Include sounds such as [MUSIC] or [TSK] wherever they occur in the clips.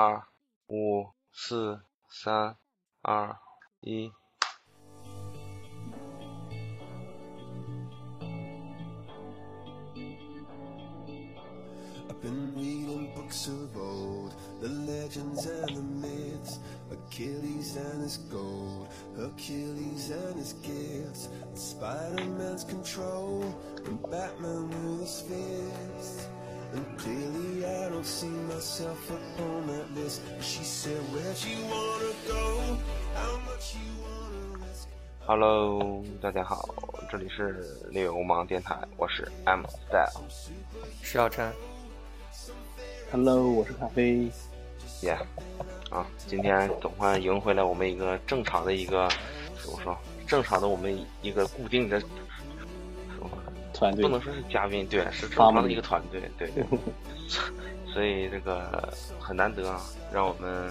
二五四三二一。I've been reading books of old, the legends and the myths, Achilles and his gold, Hercules and his gifts, and Spider-Man's control, and Batman with his fists. And clearly I don't see myself upon that list. She said, where'd you wanna go? How much you wanna risk? Hello，大家好，这里是流氓电台，我是 M Style，石小琛，Hello，我是咖啡。耶、啊，今天总算赢回来我们一个正常的一个怎么说？正常的我们一个固定的，团队不能说是嘉宾，对，是正常的一个团队，对对。[LAUGHS] 所以这个很难得啊，让我们，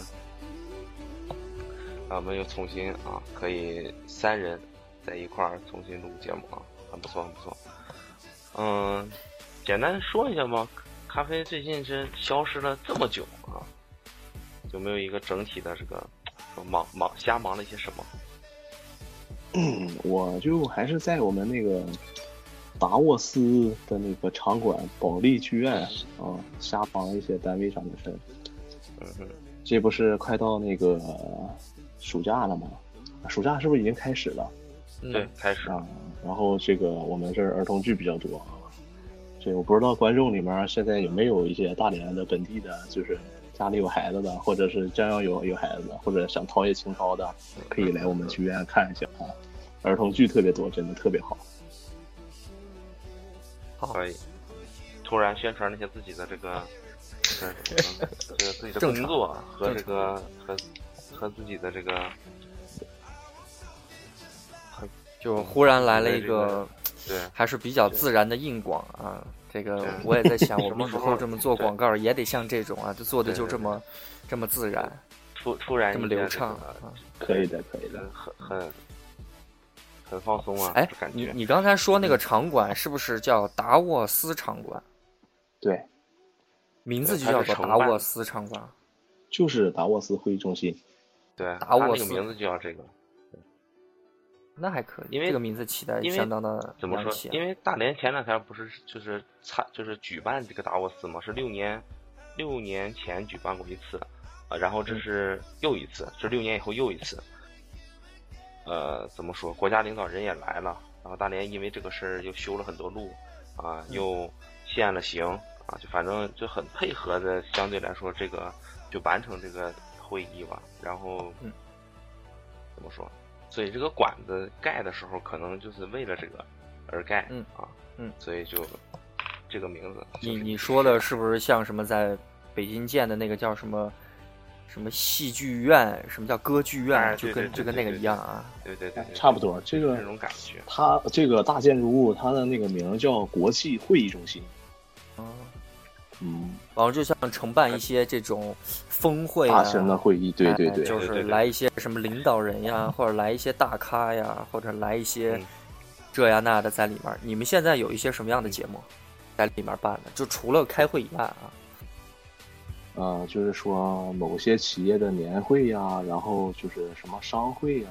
啊，我们又重新啊，可以三人在一块儿重新录节目啊，很不错，很不错。嗯，简单说一下吧，咖啡最近是消失了这么久啊，有没有一个整体的这个说忙忙瞎忙了一些什么？嗯，我就还是在我们那个达沃斯的那个场馆保利剧院啊，瞎忙一些单位上的事儿。嗯哼，这不是快到那个暑假了吗？暑假是不是已经开始了嗯对，开始啊？然后这个我们这儿儿童剧比较多啊。这我不知道观众里面现在有没有一些大连的本地的，就是家里有孩子的，或者是将要有有孩子的，或者想陶冶情操的，可以来我们剧院看一下啊。儿童剧特别多，真的特别好。好可以。突然宣传了一下自己的这个，这个这个自己的工作和这个和和自己的这个就忽然来了一个个对还是比较自然的硬广啊。这个我也在想，[LAUGHS] 我们以后这么做广告也得像这种啊，就做的就这么这么自然，突突然这么流畅啊。可以的，可以的呃。很很很放松啊，哎感，觉你你刚才说那个场馆是不是叫达沃斯场馆？对，名字就叫做达沃斯场馆。就是达沃斯会议中心。对，达沃斯那个名字就叫这个，那还可以，因为这个名字起的因为相当的怎么说因为大连前两天不是就是参就是举办这个达沃斯嘛，是六年六年前举办过一次，啊，然后这是又一次，是六年以后又一次。呃，怎么说？国家领导人也来了，然后大连因为这个事儿又修了很多路，啊，又限了行，啊，就反正就很配合的，相对来说这个就完成这个会议吧。然后，嗯怎么说？所以这个馆子盖的时候，可能就是为了这个而盖，嗯啊，嗯，所以就这个名字就你。你说的是不是像什么在北京建的那个叫什么什么戏剧院？什么叫歌剧院？哎就跟就跟那个一样啊。对对对对，差不多这个这种感觉。它这个大建筑物，它的那个名叫国际会议中心。嗯，嗯，然后就像承办一些这种峰会啊，大型的会议，对对对，哎就是来一些什么领导人呀，或者来一些大咖呀，或者来一些嗯这呀那的在里面。你们现在有一些什么样的节目在里面办的？就除了开会以外啊，呃，就是说某些企业的年会呀，然后就是什么商会呀，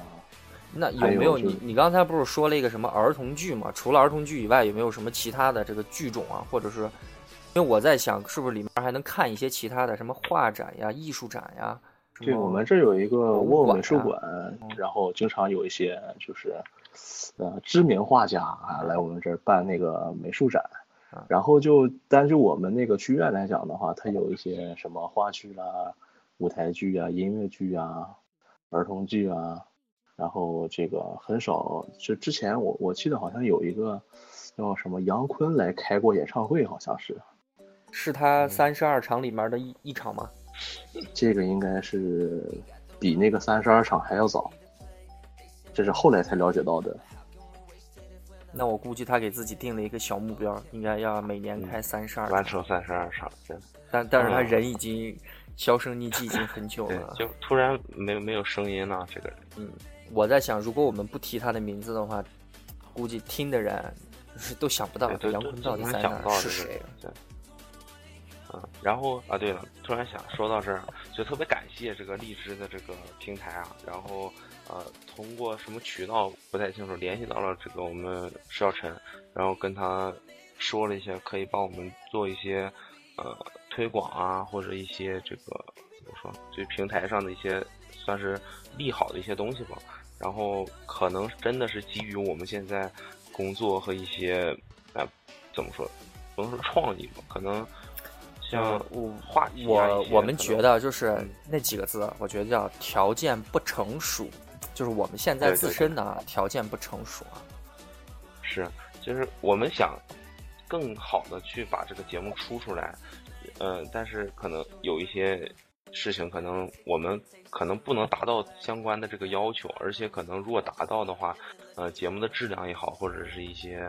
那有没有你你刚才不是说了一个什么儿童剧嘛？除了儿童剧以外，有没有什么其他的这个剧种啊？或者是，因为我在想，是不是里面还能看一些其他的什么画展呀、艺术展呀？对，我们这有一个沃美术馆，然后经常有一些就是呃知名画家啊来我们这儿办那个美术展啊，然后就单就我们那个剧院来讲的话，它有一些什么话剧啦、舞台剧啊、音乐剧啊、儿童剧啊，然后这个很少，就之前我我记得好像有一个叫什么杨坤来开过演唱会，好像是是他三十二场里面的一一场吗？这个应该是比那个三十二场还要早，这是后来才了解到的。那我估计他给自己定了一个小目标，应该要每年开三十二完，成三十二场，真的。但但是他嗯人已经销声匿迹已经很久了，。就突然没没有声音了，这个人。嗯，我在想，如果我们不提他的名字的话，估计听的人就 [LAUGHS] 是都想不到杨坤到底是谁。对嗯，然后啊，对了，突然想说到这儿，就特别感谢这个荔枝的这个平台啊，然后呃，通过什么渠道不太清楚，联系到了这个我们石小晨，然后跟他说了一些可以帮我们做一些呃推广啊，或者一些这个怎么说，就平台上的一些算是利好的一些东西吧。然后可能真的是基于我们现在工作和一些呃怎么说，不能说创意吧，可能。像我话我我们觉得就是嗯那几个字，我觉得叫条件不成熟，就是我们现在自身的啊条件不成熟啊。是，就是我们想更好的去把这个节目出出来，呃，但是可能有一些事情，可能我们可能不能达到相关的这个要求，而且可能如果达到的话，呃，节目的质量也好，或者是一些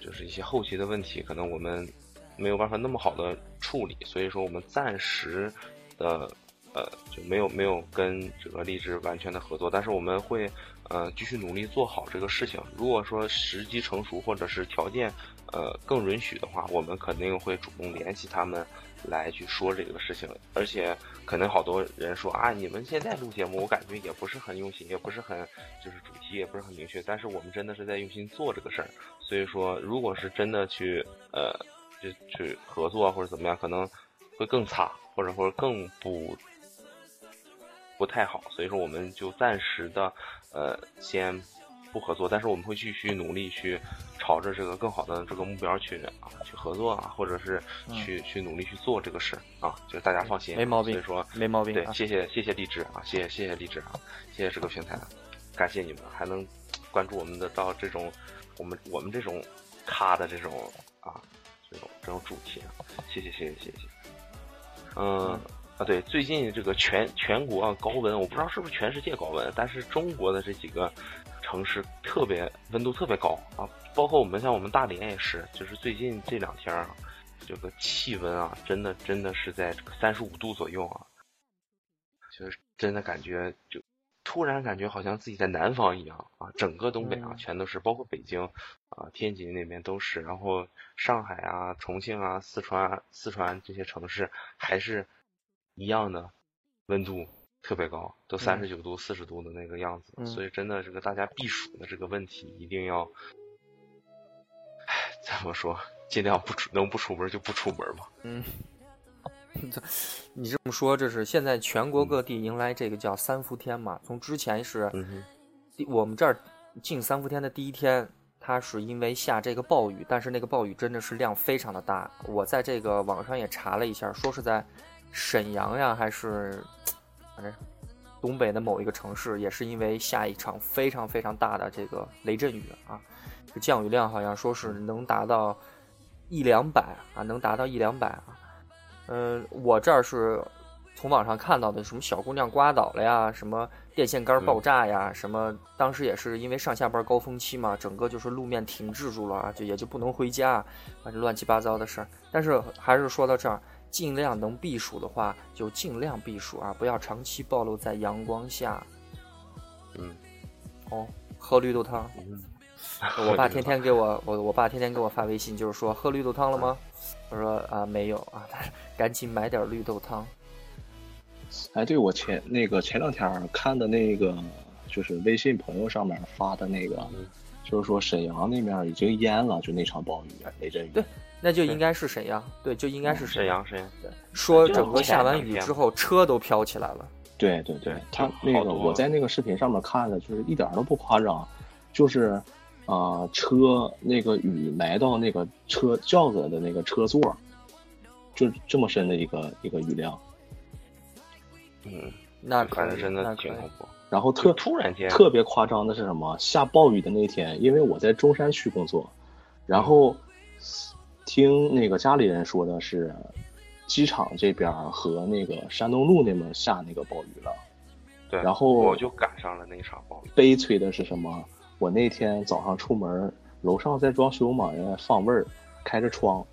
就是一些后期的问题，可能我们没有办法那么好的处理，所以说我们暂时的呃就没有没有跟这个荔枝完全的合作，但是我们会呃继续努力做好这个事情。如果说时机成熟或者是条件呃更允许的话，我们肯定会主动联系他们来去说这个事情。而且可能好多人说啊，你们现在录节目，我感觉也不是很用心，也不是很就是主题也不是很明确，但是我们真的是在用心做这个事儿。所以说，如果是真的去呃就去合作或者怎么样，可能会更差，或者或者更不不太好。所以说，我们就暂时的呃先不合作，但是我们会继续努力去朝着这个更好的这个目标去啊去合作啊，或者是去、去努力去做这个事啊，就是大家放心，没毛病所以说没毛病对，啊谢谢谢谢荔枝啊，谢谢谢谢荔枝啊，谢谢这个平台，感谢你们还能关注我们的到这种我们我们这种咖的这种啊这种这种主题啊，谢谢谢谢谢谢。嗯啊对，最近这个全全国啊高温，我不知道是不是全世界高温，但是中国的这几个城市特别温度特别高啊，包括我们像我们大连也是，就是最近这两天啊，这个气温啊，真的真的是在这个三十五度左右啊，就是真的感觉就突然感觉好像自己在南方一样啊，整个东北啊嗯。全都是，包括北京啊、天津那边都是，然后上海啊、重庆啊、四川啊、四川这些城市还是一样的温度特别高，都三十九度、四十度的那个样子，嗯所以真的这个大家避暑的这个问题一定要，唉，怎么说，尽量不出能不出门就不出门吧。嗯，[LAUGHS] 你这么说，这是现在全国各地迎来这个叫三伏天嘛？从之前是我们这儿进三伏天的第一天，它是因为下这个暴雨，但是那个暴雨真的是量非常的大。我在这个网上也查了一下，说是在沈阳呀，还是反正东北的某一个城市，也是因为下一场非常非常大的这个雷阵雨啊，这个降雨量好像说是能达到一两百啊，能达到一两百啊。嗯，我这儿是从网上看到的，什么小姑娘刮倒了呀，什么电线杆爆炸呀，什么当时也是因为上下班高峰期嘛，整个就是路面停滞住了啊，就也就不能回家，反正乱七八糟的事儿。但是还是说到这儿，尽量能避暑的话，就尽量避暑啊，不要长期暴露在阳光下。嗯哦，喝绿豆汤。嗯，我爸天天给我，我我爸天天给我发微信，就是说喝绿豆汤了吗？我说啊没有啊，他说赶紧买点绿豆汤。哎，对，我前那个前两天看的那个，就是微信朋友上面发的那个，嗯就是说沈阳那边已经淹了，就那场暴雨雷阵雨。对那就应该是沈阳，对，就应该是沈阳沈阳，对说整个下完雨之后，车都飘起来了。对对对他那个我在那个视频上面看的，就是一点都不夸张，就是啊、呃车那个雨埋到那个车轿子的那个车座，就这么深的一个一个雨量，嗯，那可能，真的那可以。挺恐怖。然后特突然间，特别夸张的是什么？下暴雨的那天，因为我在中山区工作，然后听那个家里人说的是，机场这边和那个山东路那边下那个暴雨了。对，然后我就赶上了那场暴雨。悲催的是什么？我那天早上出门，楼上在装修嘛，人家放味儿，开着窗，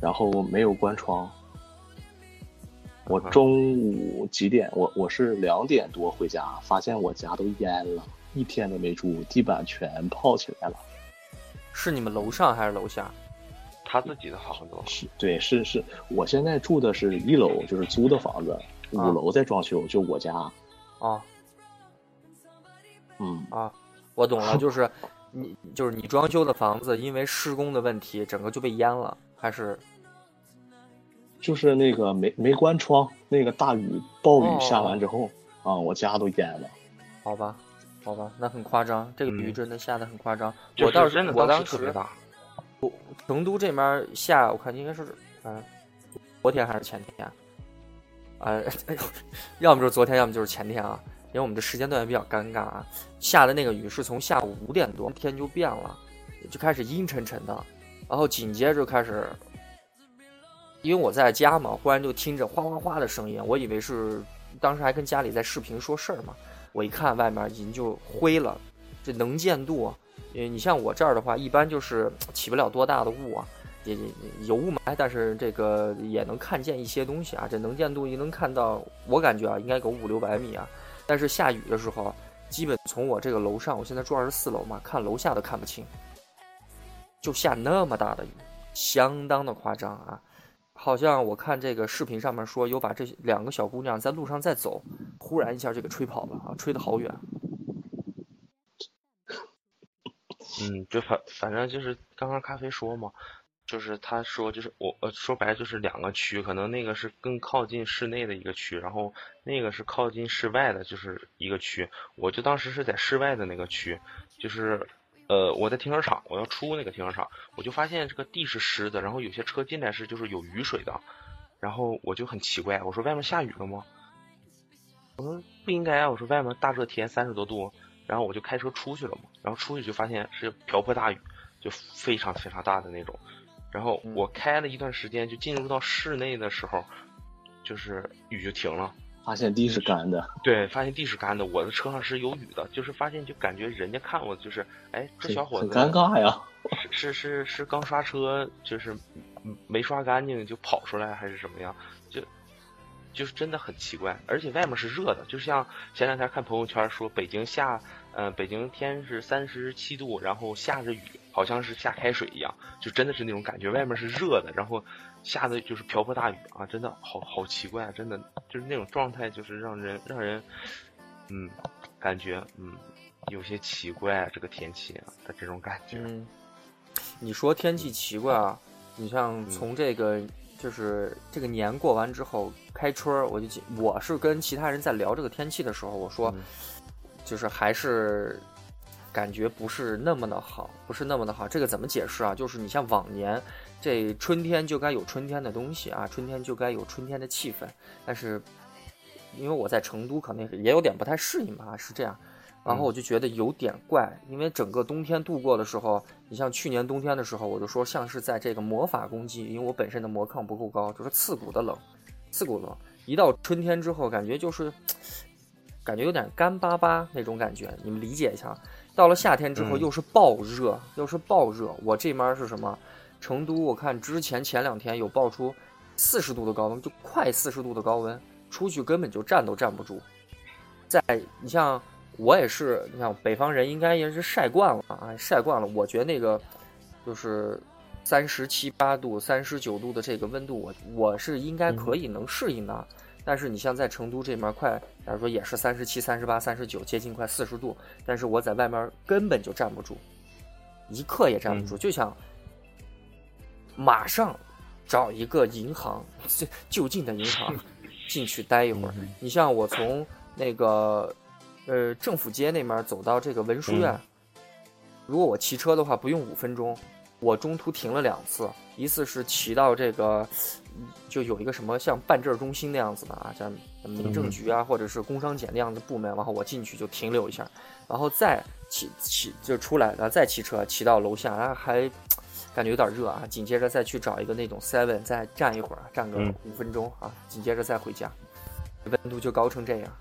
然后没有关窗。我中午几点？我我是两点多回家，发现我家都淹了，一天都没住，地板全泡起来了。是你们楼上还是楼下？他自己的好很多。是对，是是，我现在住的是一楼，就是租的房子，五啊楼在装修，就我家。啊嗯，啊，我懂了，[LAUGHS] 就是你就是你装修的房子，因为施工的问题，整个就被淹了，还是就是那个没没关窗，那个大雨暴哦雨下完之后，啊，我家都淹了。好吧？好吧，那很夸张，这个雨嗯真的下的很夸张。就我倒是是真的我当时时特别大。成都这边下，我看应该是嗯、昨天还是前天，啊、要么就是昨天，要么就是前天啊。因为我们这时间段也比较尴尬啊，下的那个雨是从下午五点多天就变了，就开始阴沉沉的，然后紧接着开始，因为我在家嘛，忽然就听着哗哗哗的声音，我以为是当时还跟家里在视频说事儿嘛，我一看外面已经就灰了，这能见度，呃，你像我这儿的话，一般就是起不了多大的雾啊，也也有雾霾，但是这个也能看见一些东西啊。这能见度也能看到，我感觉啊，应该有五六百米啊。但是下雨的时候，基本从我这个楼上，我现在住二十四楼嘛，看楼下都看不清，就下那么大的雨，相当的夸张啊。好像我看这个视频上面说，有把这两个小姑娘在路上在走，忽然一下就给吹跑了啊，吹得好远。嗯，就反反正就是刚刚咖啡说嘛，就是他说就是我呃说白了就是两个区，可能那个是更靠近室内的一个区，然后那个是靠近室外的，就是一个区。我就当时是在室外的那个区，就是呃我在停车场，我要出那个停车场，我就发现这个地是湿的，然后有些车进来是就是有雨水的，然后我就很奇怪，我说外面下雨了吗？我说不应该啊，我说外面大热天三十多度，然后我就开车出去了嘛，然后出去就发现是瓢泼大雨，就非常非常大的那种。然后我开了一段时间，就进入到室内的时候，就是雨就停了。发现地是干的，对，发现地是干的，我的车上是有雨的，就是发现就感觉人家看我就是，哎，这小伙子很尴尬呀。是是是是刚刷车，就是嗯没刷干净就跑出来，还是什么样？就就是真的很奇怪，而且外面是热的，就像前两天看朋友圈说北京下，呃，北京天是三十七度，然后下着雨，好像是下开水一样，就真的是那种感觉，外面是热的，然后下的就是瓢泼大雨啊，真的好好奇怪啊，真的就是那种状态，就是让人让人，嗯，感觉嗯有些奇怪、啊、这个天气啊的这种感觉。嗯，你说天气奇怪啊，你像从这个就是这个年过完之后开春儿，我就记我是跟其他人在聊这个天气的时候，我说嗯就是还是感觉不是那么的好，不是那么的好。这个怎么解释啊？就是你像往年这春天就该有春天的东西啊，春天就该有春天的气氛，但是因为我在成都，可能也有点不太适应吧，是这样。然后我就觉得有点怪，因为整个冬天度过的时候，你像去年冬天的时候，我就说像是在这个魔法攻击，因为我本身的魔抗不够高，就是刺骨的冷，刺骨冷。一到春天之后，感觉就是感觉有点干巴巴那种感觉，你们理解一下。到了夏天之后，嗯又是暴热，又是暴热。我这边是什么？成都，我看之前前两天有爆出四十度的高温，就快四十度的高温，出去根本就站都站不住。在你像我也是，你像北方人应该也是晒惯了啊，晒惯了。我觉得那个就是三十七八度、三十九度的这个温度，我我是应该可以能适应的。但是你像在成都这面快，假如说也是三十七、三十八、三十九，接近快四十度，但是我在外面根本就站不住，一刻也站不住，就想马上找一个银行，最就近的银行 [LAUGHS] 进去待一会儿。你像我从那个呃政府街那面走到这个文殊院，如果我骑车的话，不用五分钟。我中途停了两次，一次是骑到这个，就有一个什么像办证中心那样子的啊，像民政局啊，或者是工商检那样的部门，然后我进去就停留一下，然后再骑骑就出来，然后再骑车骑到楼下，然后还感觉有点热啊，紧接着再去找一个那种 seven 再站一会儿，站个嗯五分钟啊，紧接着再回家，温度就高成这样，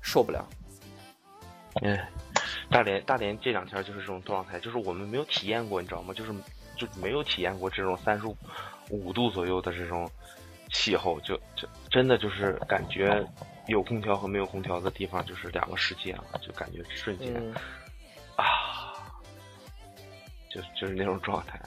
受不了。哎，大连大连这两天就是这种状态，就是我们没有体验过，你知道吗？就是就没有体验过这种三十五度左右的这种气候，就就真的就是感觉有空调和没有空调的地方就是两个世界了，就感觉瞬间、嗯，啊，就就是那种状态。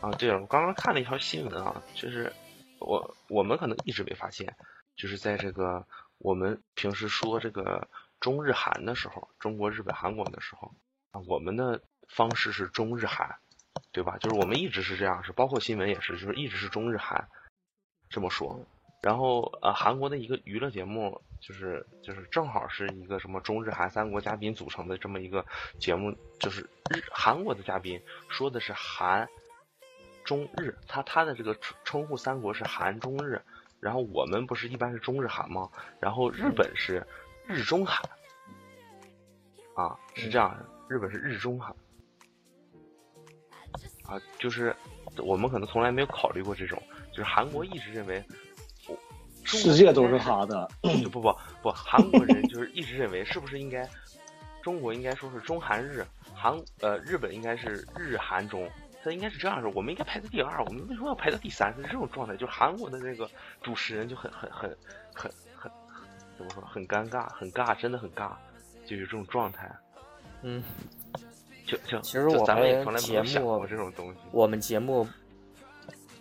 啊，对了，我刚刚看了一条新闻啊，就是我我们可能一直没发现，就是在这个我们平时说这个中日韩的时候，中国、日本、韩国的时候啊，我们的方式是中日韩，对吧？就是我们一直是这样，是包括新闻也是，就是一直是中日韩这么说。然后呃，韩国的一个娱乐节目，就是就是正好是一个什么中日韩三国嘉宾组成的这么一个节目，就是日韩国的嘉宾说的是韩中日，他他的这个称呼三国是韩中日，然后我们不是一般是中日韩吗？然后日本是日中韩，啊是这样的，日本是日中韩，啊就是我们可能从来没有考虑过这种，就是韩国一直认为。世界都是他的，[CLEARS THROAT] 不不不，韩国人就是一直认为是不是应该中国应该说是中韩日，韩呃日本应该是日韩中，他应该是这样说，我们应该排在第二，我们为什么要排到第三？是这种状态，就是韩国的那个主持人就很很很很很怎么说，很尴尬，很尬，真的很尬，就是这种状态。嗯，就就其实我们节目这种东西，我们节目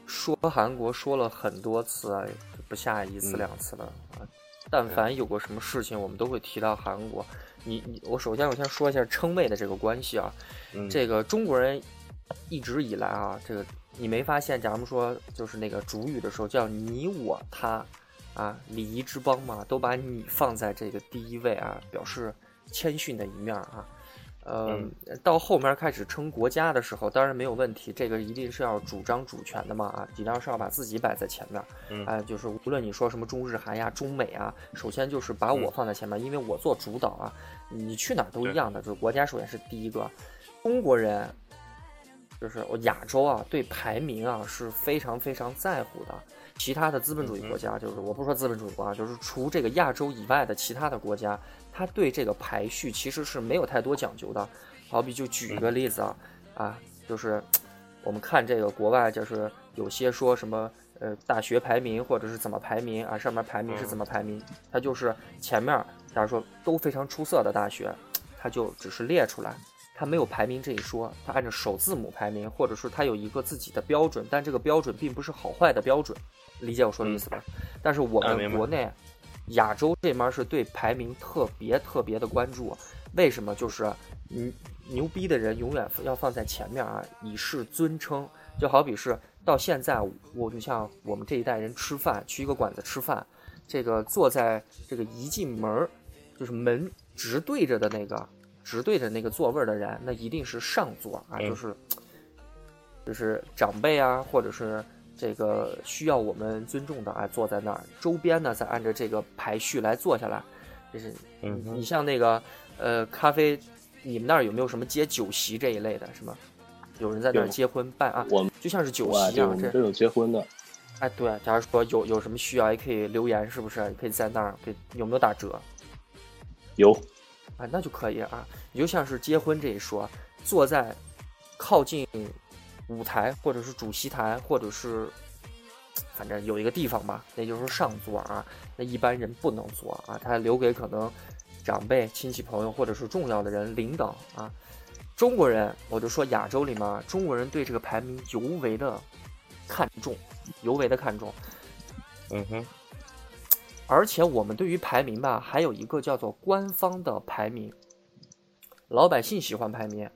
说韩国说了很多次啊。不下一次两次了啊！但凡有过什么事情，我们都会提到韩国。你你我首先我先说一下称谓的这个关系啊。这个中国人一直以来啊，这个你没发现？假如说就是那个主语的时候叫你我他啊，礼仪之邦嘛，都把你放在这个第一位啊，表示谦逊的一面啊。呃，到后面开始称国家的时候，当然没有问题，这个一定是要主张主权的嘛啊，一定是要把自己摆在前面，嗯哎，就是无论你说什么中日韩呀、中美啊，首先就是把我放在前面，因为我做主导啊，你去哪儿都一样的，就是国家首先是第一个。中国人就是我亚洲啊，对排名啊是非常非常在乎的。其他的资本主义国家，就是我不说资本主义国家，就是除这个亚洲以外的其他的国家，它对这个排序其实是没有太多讲究的。好比就举一个例子啊，啊，就是 [TSK] 我们看这个国外，就是有些说什么呃大学排名或者是怎么排名啊，上面排名是怎么排名，它就是前面假如说都非常出色的大学，它就只是列出来。它没有排名这一说，它按照首字母排名，或者说它有一个自己的标准，但这个标准并不是好坏的标准，理解我说的意思吧？但是我们国内、亚洲这面是对排名特别特别的关注，为什么？就是你牛逼的人永远要放在前面啊，以示尊称。就好比是到现在，我就像我们这一代人吃饭，去一个馆子吃饭，这个坐在这个一进门儿，就是门直对着的那个。直对着那个座位的人，那一定是上座啊，就是，就是长辈啊，或者是这个需要我们尊重的啊，坐在那儿。周边呢，再按照这个排序来坐下来。就是，嗯，你像那个，呃，咖啡，你们那儿有没有什么接酒席这一类的？什么？有人在那儿结婚办啊？我们就像是酒席一样，这都有结婚的。哎，对，假如说有有什么需要，也可以留言，是不是？可以在那儿给有没有打折？有。啊，那就可以啊。你就像是结婚这一说，坐在靠近舞台或者是主席台，或者是反正有一个地方吧，那就是上座啊。那一般人不能坐啊，他留给可能长辈、亲戚朋友或者是重要的人、领导啊。中国人，我就说亚洲里面，中国人对这个排名尤为的看重，尤为的看重。嗯哼。而且我们对于排名吧，还有一个叫做官方的排名。老百姓喜欢排名，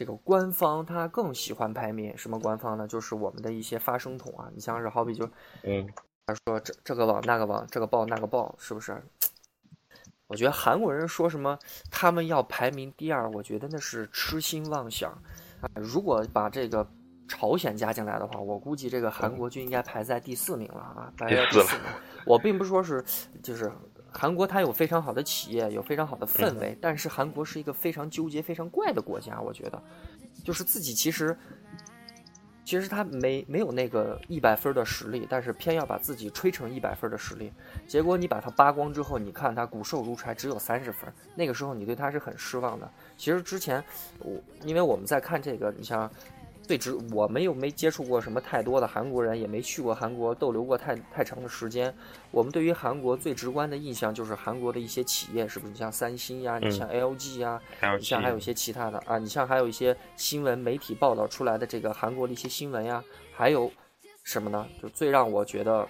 这个官方他更喜欢排名。什么官方呢？就是我们的一些发声筒啊。你像是好比就，嗯，他说这这个网那个网，这个报那个报，是不是？我觉得韩国人说什么他们要排名第二，我觉得那是痴心妄想啊。如果把这个。朝鲜加进来的话，我估计这个韩国就应该排在第四名了啊，排在第四名。我并不是说是，就是韩国它有非常好的企业，有非常好的氛围，但是韩国是一个非常纠结、非常怪的国家。我觉得，就是自己其实，其实他没没有那个一百分的实力，但是偏要把自己吹成一百分的实力。结果你把它扒光之后，你看他骨瘦如柴，只有三十分。那个时候你对他是很失望的。其实之前我因为我们在看这个，你像。最直，我们又没接触过什么太多的韩国人，也没去过韩国逗留过太太长的时间。我们对于韩国最直观的印象就是韩国的一些企业，是不是？你像三星呀，你像 LG 呀，你像还有一些其他的啊，你像还有一些新闻媒体报道出来的这个韩国的一些新闻呀，还有什么呢？就最让我觉得，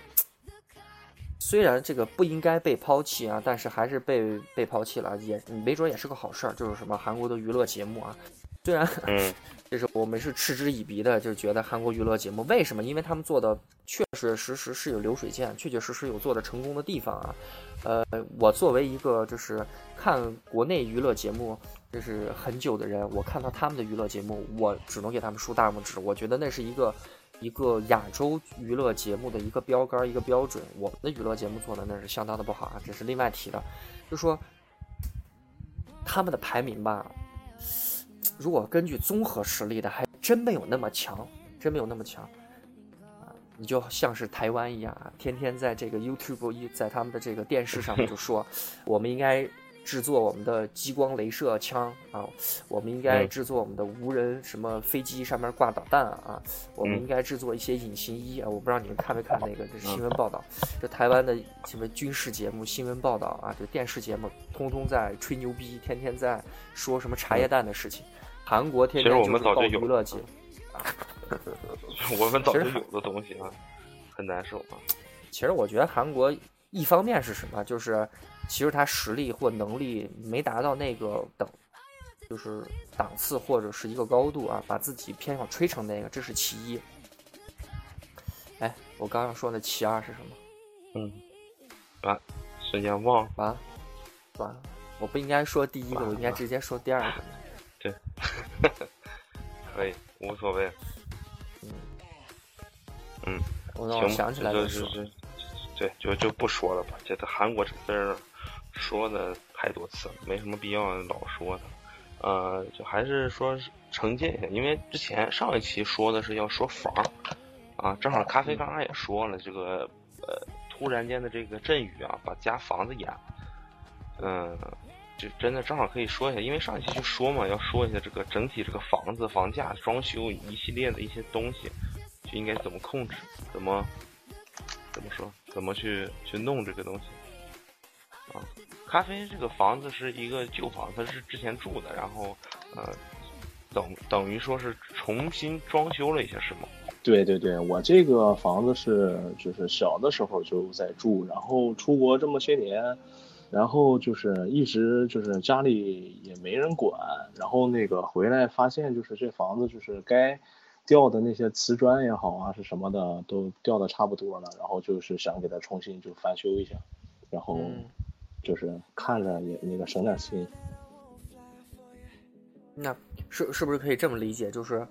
虽然这个不应该被抛弃啊，但是还是被被抛弃了，也没准也是个好事儿。就是什么韩国的娱乐节目啊，虽然。[LAUGHS] 就是我们是嗤之以鼻的，就觉得韩国娱乐节目为什么？因为他们做的确确实实是有流水线，确确实实有做的成功的地方啊。呃，我作为一个就是看国内娱乐节目就是很久的人，我看到他们的娱乐节目，我只能给他们竖大拇指。我觉得那是一个一个亚洲娱乐节目的一个标杆，一个标准。我们的娱乐节目做的那是相当的不好啊，这是另外提的。就说他们的排名吧。如果根据综合实力的，还真没有那么强，真没有那么强，啊，你就像是台湾一样啊，天天在这个 YouTube 一在他们的这个电视上面就说，[LAUGHS] 我们应该制作我们的激光镭射枪啊，我们应该制作我们的无人什么飞机上面挂导弹啊，我们应该制作一些隐形衣啊，我不知道你们看没看那个这新闻报道，这台湾的什么军事节目、新闻报道啊，这电视节目通通在吹牛逼，天天在说什么茶叶蛋的事情。韩国天天就是搞娱乐节，[LAUGHS] 我们早就有的东西啊，很难受啊。其实我觉得韩国一方面是什么，就是其实他实力或能力没达到那个等，就是档次或者是一个高度啊，把自己偏要吹成那个，这是其一。哎，我刚刚说的其二是什么？嗯，啊，瞬间忘了。完，完了，我不应该说第一个，我应该直接说第二个。对，[LAUGHS] 可以，无所谓。嗯，嗯，我想起来就是，对，就就不说了吧。这个韩国这字儿说的太多次了，没什么必要老说的。呃，就还是说澄清一下，因为之前上一期说的是要说房啊，正好咖啡刚刚也说了，这个呃，突然间的这个阵雨啊，把家房子淹，嗯。就真的正好可以说一下，因为上一期就说嘛，要说一下这个整体这个房子房价、装修一系列的一些东西，就应该怎么控制，怎么怎么说，怎么去去弄这个东西啊？咖啡这个房子是一个旧房子，是之前住的，然后呃，等等于说是重新装修了一下，是吗？对对对，我这个房子是就是小的时候就在住，然后出国这么些年。然后就是一直就是家里也没人管，然后那个回来发现就是这房子就是该掉的那些瓷砖也好啊是什么的都掉的差不多了，然后就是想给它重新就翻修一下，然后就是看着也那个省点心。那是是不是可以这么理解？就是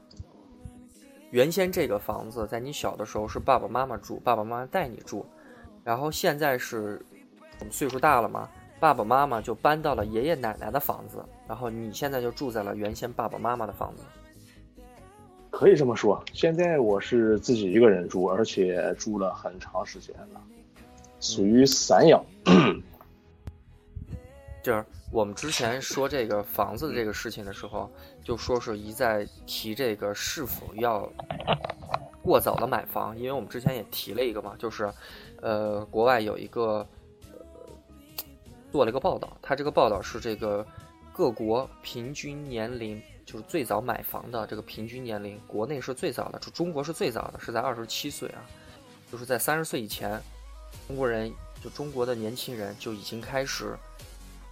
原先这个房子在你小的时候是爸爸妈妈住，爸爸妈妈带你住，然后现在是。我们岁数大了嘛，爸爸妈妈就搬到了爷爷奶奶的房子，然后你现在就住在了原先爸爸妈妈的房子。可以这么说，现在我是自己一个人住，而且住了很长时间了，属于散养。就是我们之前说这个房子这个事情的时候，就说是一再提这个是否要过早的买房，因为我们之前也提了一个嘛，就是，呃，国外有一个。做了一个报道，他这个报道是这个各国平均年龄，就是最早买房的这个平均年龄，国内是最早的，就中国是最早的，是在二十七岁啊，就是在三十岁以前，中国人就中国的年轻人就已经开始，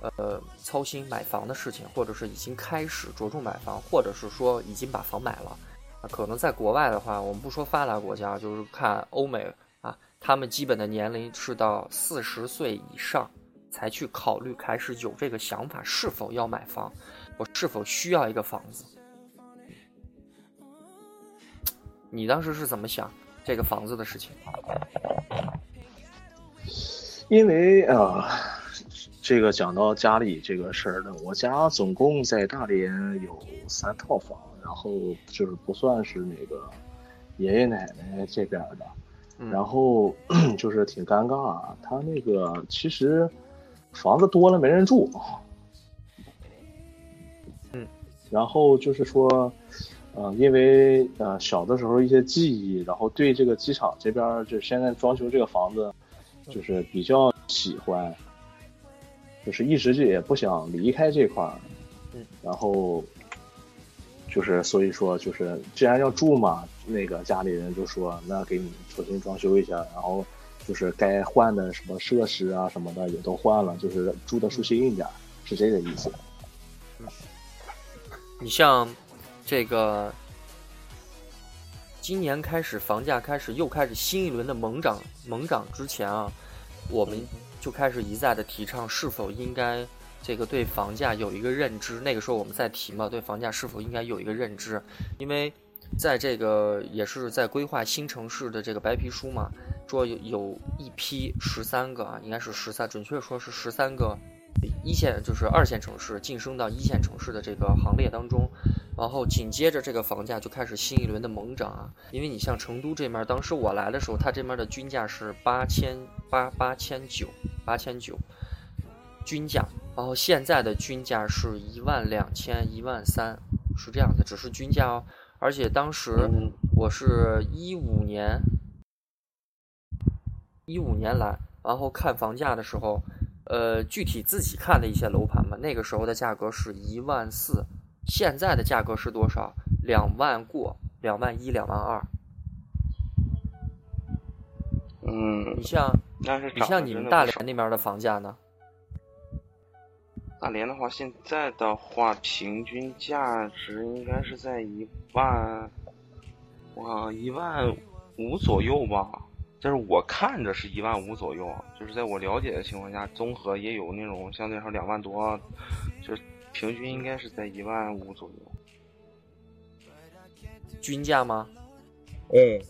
呃，操心买房的事情，或者是已经开始着重买房，或者是说已经把房买了。啊，可能在国外的话，我们不说发达国家，就是看欧美啊，他们基本的年龄是到四十岁以上。才去考虑开始有这个想法，是否要买房，我是否需要一个房子？你当时是怎么想这个房子的事情？因为啊，这个讲到家里这个事儿呢，我家总共在大连有三套房，然后就是不算是那个爷爷奶奶这边的，然后 [CLEARS THROAT] 就是挺尴尬啊，他那个其实。房子多了没人住，嗯，然后就是说，呃，因为呃小的时候一些记忆，然后对这个机场这边儿就现在装修这个房子，就是比较喜欢，就是一直就也不想离开这块儿，嗯，然后就是所以说就是既然要住嘛，那个家里人就说那给你重新装修一下，然后就是该换的什么设施啊什么的也都换了，就是住的舒心一点，是这个意思。嗯 [LAUGHS] 你像这个今年开始房价开始又开始新一轮的猛涨猛涨之前啊，我们就开始一再的提倡是否应该这个对房价有一个认知。那个时候我们在提嘛，对房价是否应该有一个认知，因为在这个也是在规划新城市的这个白皮书嘛，说有有一批十三个啊，应该是十三，准确说是十三个。一线就是二线城市晋升到一线城市的这个行列当中，然后紧接着这个房价就开始新一轮的猛涨啊！因为你像成都这面，当时我来的时候，它这面的均价是八千八八千九八千九均价，然后现在的均价是一万两千一万三，是这样的，只是均价哦。而且当时我是一五年一五年来，然后看房价的时候。呃，具体自己看的一些楼盘嘛，那个时候的价格是一万四，现在的价格是多少？两万过，两万一，两万二。嗯，你像，但是你像你们大连那边的房价呢？大连的话，现在的话，平均价值应该是在一万，哇，一万五左右吧。就是我看着是一万五左右，就是在我了解的情况下，综合也有那种相对来说两万多，就是平均应该是在一万五左右。均价吗？嗯。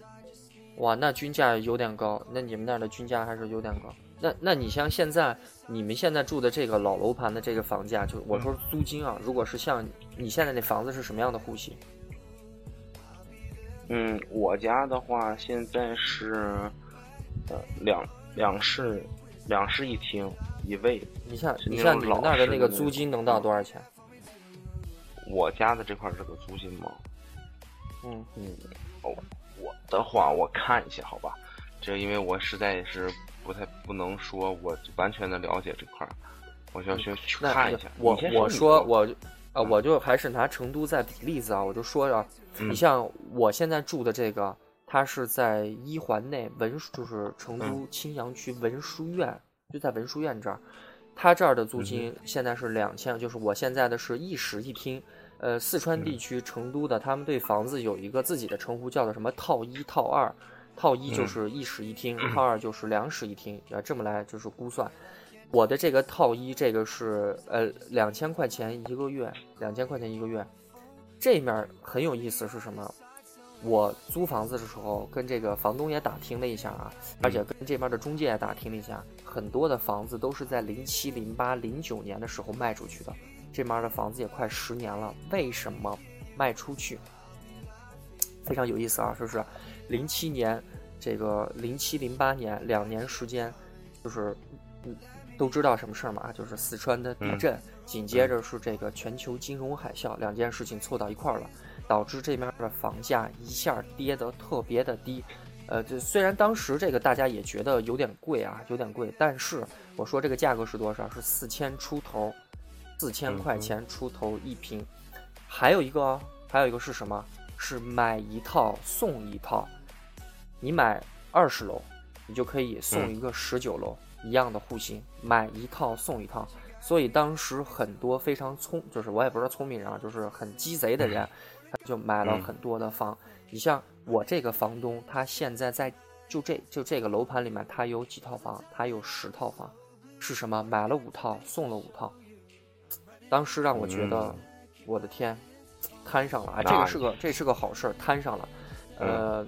哇，那均价有点高，那你们那儿的均价还是有点高。那那你像现在你们现在住的这个老楼盘的这个房价，就我说租金啊，如果是像你现在那房子是什么样的户型？嗯，我家的话现在是，呃，两两室，两室一厅一卫。你像你像你们那儿的那个租金能到多少钱？我家的这块这个租金吗？嗯嗯，哦，我的话我看一下好吧，这因为我实在也是不太不能说我完全的了解这块儿，我需要去去看一下。我我说我。啊，我就还是拿成都在比例子啊，我就说啊，你像我现在住的这个，它是在一环内文，就是成都青羊区文殊院，就在文殊院这儿，它这儿的租金现在是两千，就是我现在的是一室一厅，呃，四川地区成都的，他们对房子有一个自己的称呼，叫做什么套一套二，套一就是一室一厅，套二就是两室一厅，啊，这么来就是估算。我的这个套一，这个是呃两千块钱一个月，两千块钱一个月。这面很有意思是什么？我租房子的时候跟这个房东也打听了一下啊，而且跟这边的中介也打听了一下，很多的房子都是在零七、零八、零九年的时候卖出去的。这面的房子也快十年了，为什么卖出去？非常有意思啊，说是零七年，这个零七零八年两年时间，就是嗯。都知道什么事儿嘛？就是四川的地震，紧接着是这个全球金融海啸，两件事情凑到一块儿了，导致这边的房价一下跌得特别的低。呃，这虽然当时这个大家也觉得有点贵啊，有点贵，但是我说这个价格是多少？是四千出头，四千块钱出头一平。还有一个，还有一个是什么？是买一套送一套。你买二十楼，你就可以送一个十九楼。一样的户型，买一套送一套，所以当时很多非常聪，就是我也不知道聪明人啊，就是很鸡贼的人，他就买了很多的房。你像我这个房东，他现在在就这就这个楼盘里面，他有几套房？他有十套房，是什么？买了五套，送了五套。当时让我觉得，我的天，摊上了啊！这个是个这是个好事儿，摊上了，呃。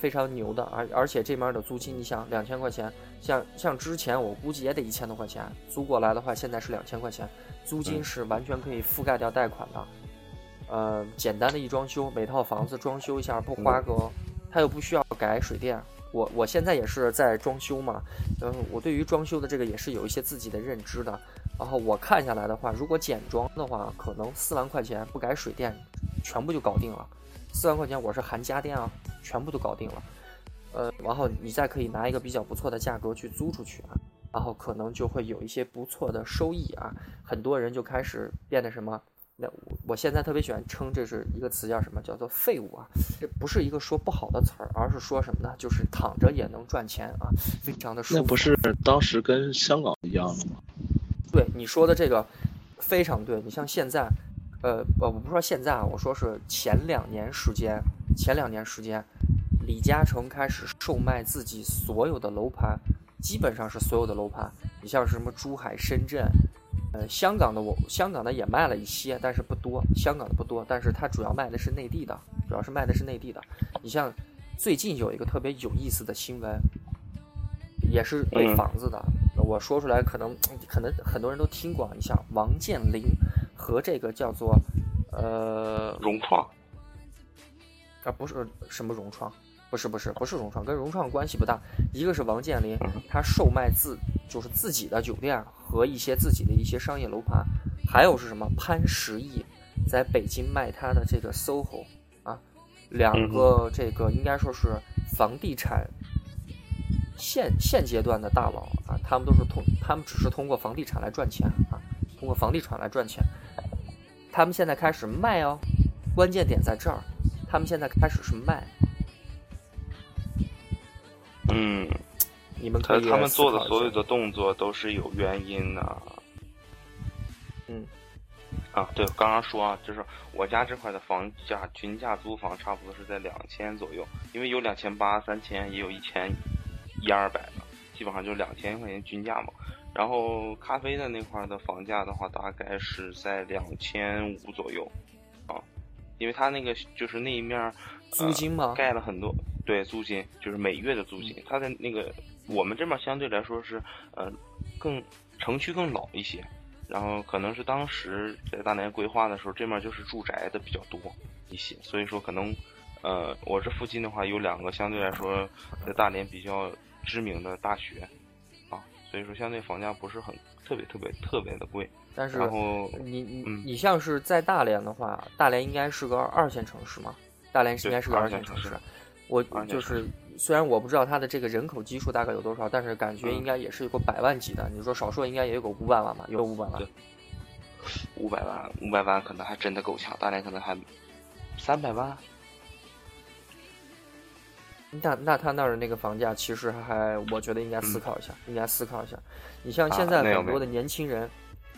非常牛的，而而且这边的租金，你想两千块钱，像像之前我估计也得一千多块钱租过来的话，现在是两千块钱，租金是完全可以覆盖掉贷款的。呃，简单的一装修，每套房子装修一下不花个，他又不需要改水电。我我现在也是在装修嘛，嗯，我对于装修的这个也是有一些自己的认知的。然后我看下来的话，如果简装的话，可能四万块钱不改水电，全部就搞定了。四万块钱我是含家电啊，全部都搞定了。呃，然后你再可以拿一个比较不错的价格去租出去啊，然后可能就会有一些不错的收益啊。很多人就开始变得什么？那我我现在特别喜欢称这是一个词叫什么？叫做废物啊！这不是一个说不好的词儿，而是说什么呢？就是躺着也能赚钱啊，非常的舒服。那不是当时跟香港一样的吗？对你说的这个非常对。你像现在，呃，我不是说现在啊，我说是前两年时间，前两年时间，李嘉诚开始售卖自己所有的楼盘，基本上是所有的楼盘。你像什么珠海、深圳。呃，香港的我，香港的也卖了一些，但是不多。香港的不多，但是它主要卖的是内地的，主要是卖的是内地的。你像最近有一个特别有意思的新闻，也是对房子的，我说出来可能可能很多人都听过。你像王健林和这个叫做呃融创啊，不是什么融创。不是不是不是融创，跟融创关系不大。一个是王健林，他售卖自就是自己的酒店和一些自己的一些商业楼盘，还有是什么潘石屹在北京卖他的这个 SOHO 啊，两个这个应该说是房地产现现阶段的大佬啊，他们都是通，他们只是通过房地产来赚钱啊，通过房地产来赚钱。他们现在开始卖哦，关键点在这儿，他们现在开始是卖。嗯，你们可以他们做的所有的动作都是有原因的。嗯，啊，对，刚刚说啊，就是我家这块的房价均价租房差不多是在两千左右，因为有两千八、三千，也有一千一二百的，基本上就是两千块钱均价嘛。然后咖啡的那块的房价的话，大概是在两千五左右啊，因为它那个就是那一面租金嘛，盖了很多。对，租金就是每月的租金。它的那个我们这边相对来说是，呃，更城区更老一些，然后可能是当时在大连规划的时候，这面就是住宅的比较多一些，所以说可能，呃，我这附近的话有两个相对来说在大连比较知名的大学，啊，所以说相对房价不是很特别特别特别的贵。但是，然后你你嗯你像是在大连的话，大连应该是个二线城市嘛？大连应该是个二线城市。我就是，虽然我不知道它的这个人口基数大概有多少，但是感觉嗯应该也是有个百万级的。你说少说应该也有个五百万吧？有五百万对。五百万，五百万可能还真的够呛，大连可能还三百万。那那他那儿的那个房价，其实还我觉得应该思考一下，应该思考一下。你像现在很多的年轻人，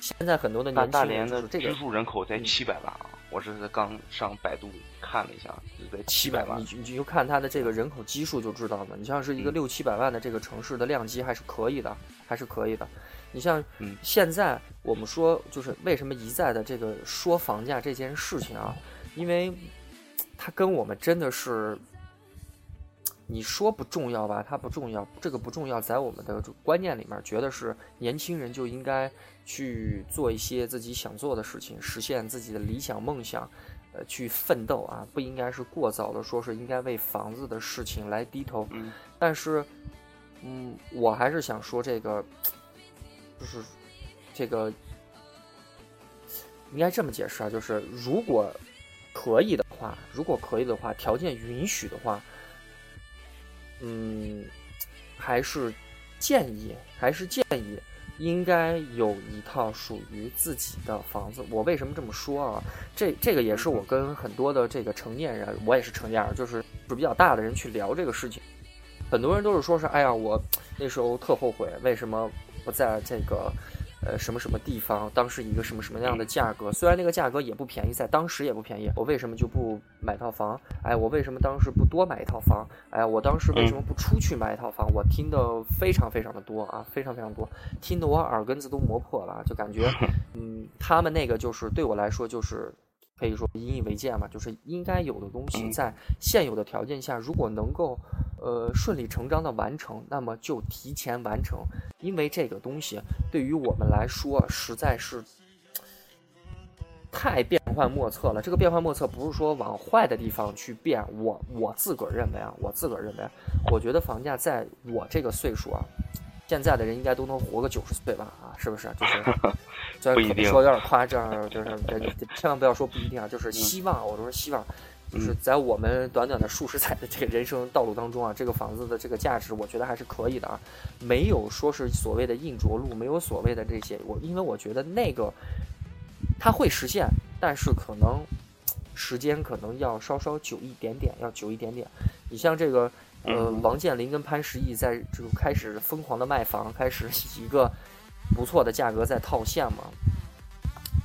现在很多的年轻人这个居住人口在嗯七百万啊！我这是刚上百度看了一下，是在七百万你。你就看它的这个人口基数就知道了。你像是一个嗯六七百万的这个城市的量级还是可以的，还是可以的。你像嗯现在我们说，就是为什么一再的这个说房价这件事情啊？因为它跟我们真的是，你说不重要吧？它不重要，这个不重要，在我们的观念里面，觉得是年轻人就应该去做一些自己想做的事情，实现自己的理想梦想。呃，去奋斗啊，不应该是过早的说是应该为房子的事情来低头。嗯但是，嗯，我还是想说这个，就是这个应该这么解释啊，就是如果可以的话，如果可以的话，条件允许的话，嗯，还是建议，还是建议。应该有一套属于自己的房子。我为什么这么说啊？这这个也是我跟很多的这个成年人，我也是成年人，就是是比较大的人去聊这个事情。很多人都是说是，哎呀，我那时候特后悔，为什么不在这个呃什么什么地方，当时一个什么什么样的价格？虽然那个价格也不便宜，在当时也不便宜，我为什么就不买套房？哎，我为什么当时不多买一套房？哎，我当时为什么不出去买一套房？我听的非常非常的多啊，非常非常多，听得我耳根子都磨破了，就感觉，[LAUGHS] 嗯，他们那个就是对我来说就是。可以说引以为戒嘛，就是应该有的东西，在现有的条件下，如果能够，呃，顺理成章的完成，那么就提前完成，因为这个东西对于我们来说实在是太变幻莫测了。这个变幻莫测不是说往坏的地方去变，我我自个儿认为啊，我自个儿认为，我觉得房价在我这个岁数啊，现在的人应该都能活个九十岁吧啊，是不是？就是。[LAUGHS] 虽然可能说有点夸张，就是千万不要说不一定啊，就 [LAUGHS] 是希望，我都是希望，就是在我们短短的数十载的这个人生道路当中啊，这个房子的这个价值，我觉得还是可以的啊，没有说是所谓的硬着陆，没有所谓的这些，我因为我觉得那个它会实现，但是可能时间可能要稍稍久一点点，要久一点点。你像这个呃，王健林跟潘石屹在就开始疯狂的卖房，开始以 [LAUGHS] 一个不错的价格在套现嘛。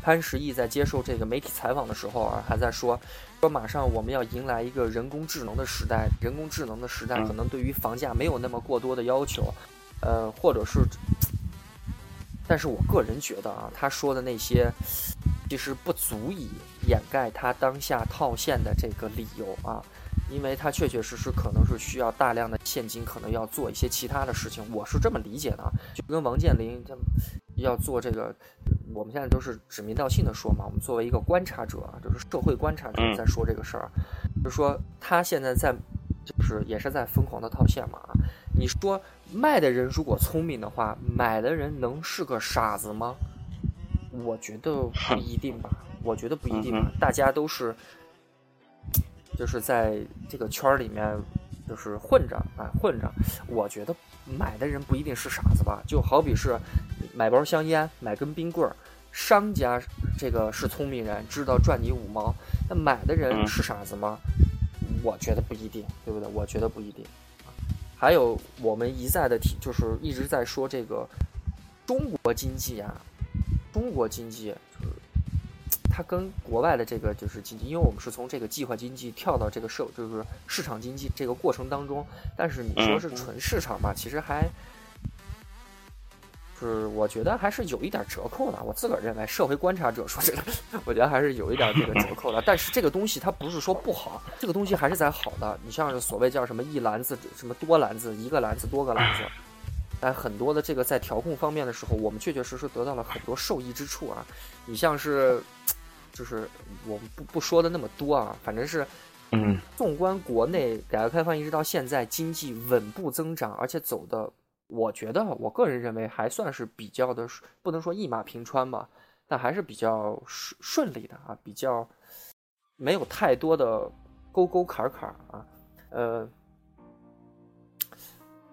潘石屹在接受这个媒体采访的时候啊，还在说说马上我们要迎来一个人工智能的时代，人工智能的时代可能对于房价没有那么过多的要求，呃，或者是，但是我个人觉得啊，他说的那些其实不足以掩盖他当下套现的这个理由啊。因为它确确实实可能是需要大量的现金，可能要做一些其他的事情，我是这么理解的。就跟王健林他要做这个，我们现在都是指名道姓的说嘛。我们作为一个观察者，就是社会观察者在说这个事儿，就是说他现在在，就是也是在疯狂的套现嘛。你说卖的人如果聪明的话，买的人能是个傻子吗？我觉得不一定吧。我觉得不一定吧。大家都是。就是在这个圈儿里面，就是混着啊，混着。我觉得买的人不一定是傻子吧？就好比是买包香烟、买根冰棍儿，商家这个是聪明人，知道赚你五毛。那买的人是傻子吗？我觉得不一定，对不对？我觉得不一定。还有我们一再的提，就是一直在说这个中国经济啊，中国经济。它跟国外的这个就是经济，因为我们是从这个计划经济跳到这个社，就是市场经济这个过程当中。但是你说是纯市场吧，其实还是我觉得还是有一点折扣的。我自个儿认为，社会观察者说这个，[LAUGHS] 我觉得还是有一点这个折扣的。但是这个东西它不是说不好，这个东西还是在好的。你像所谓叫什么一篮子，什么多篮子，一个篮子多个篮子，在很多的这个在调控方面的时候，我们确确实实得到了很多受益之处啊。你像是。就是我们不不说的那么多啊，反正是，嗯，纵观国内改革开放一直到现在，经济稳步增长，而且走的，我觉得我个人认为还算是比较的，不能说一马平川吧，但还是比较顺顺利的啊，比较没有太多的沟沟坎坎啊，呃。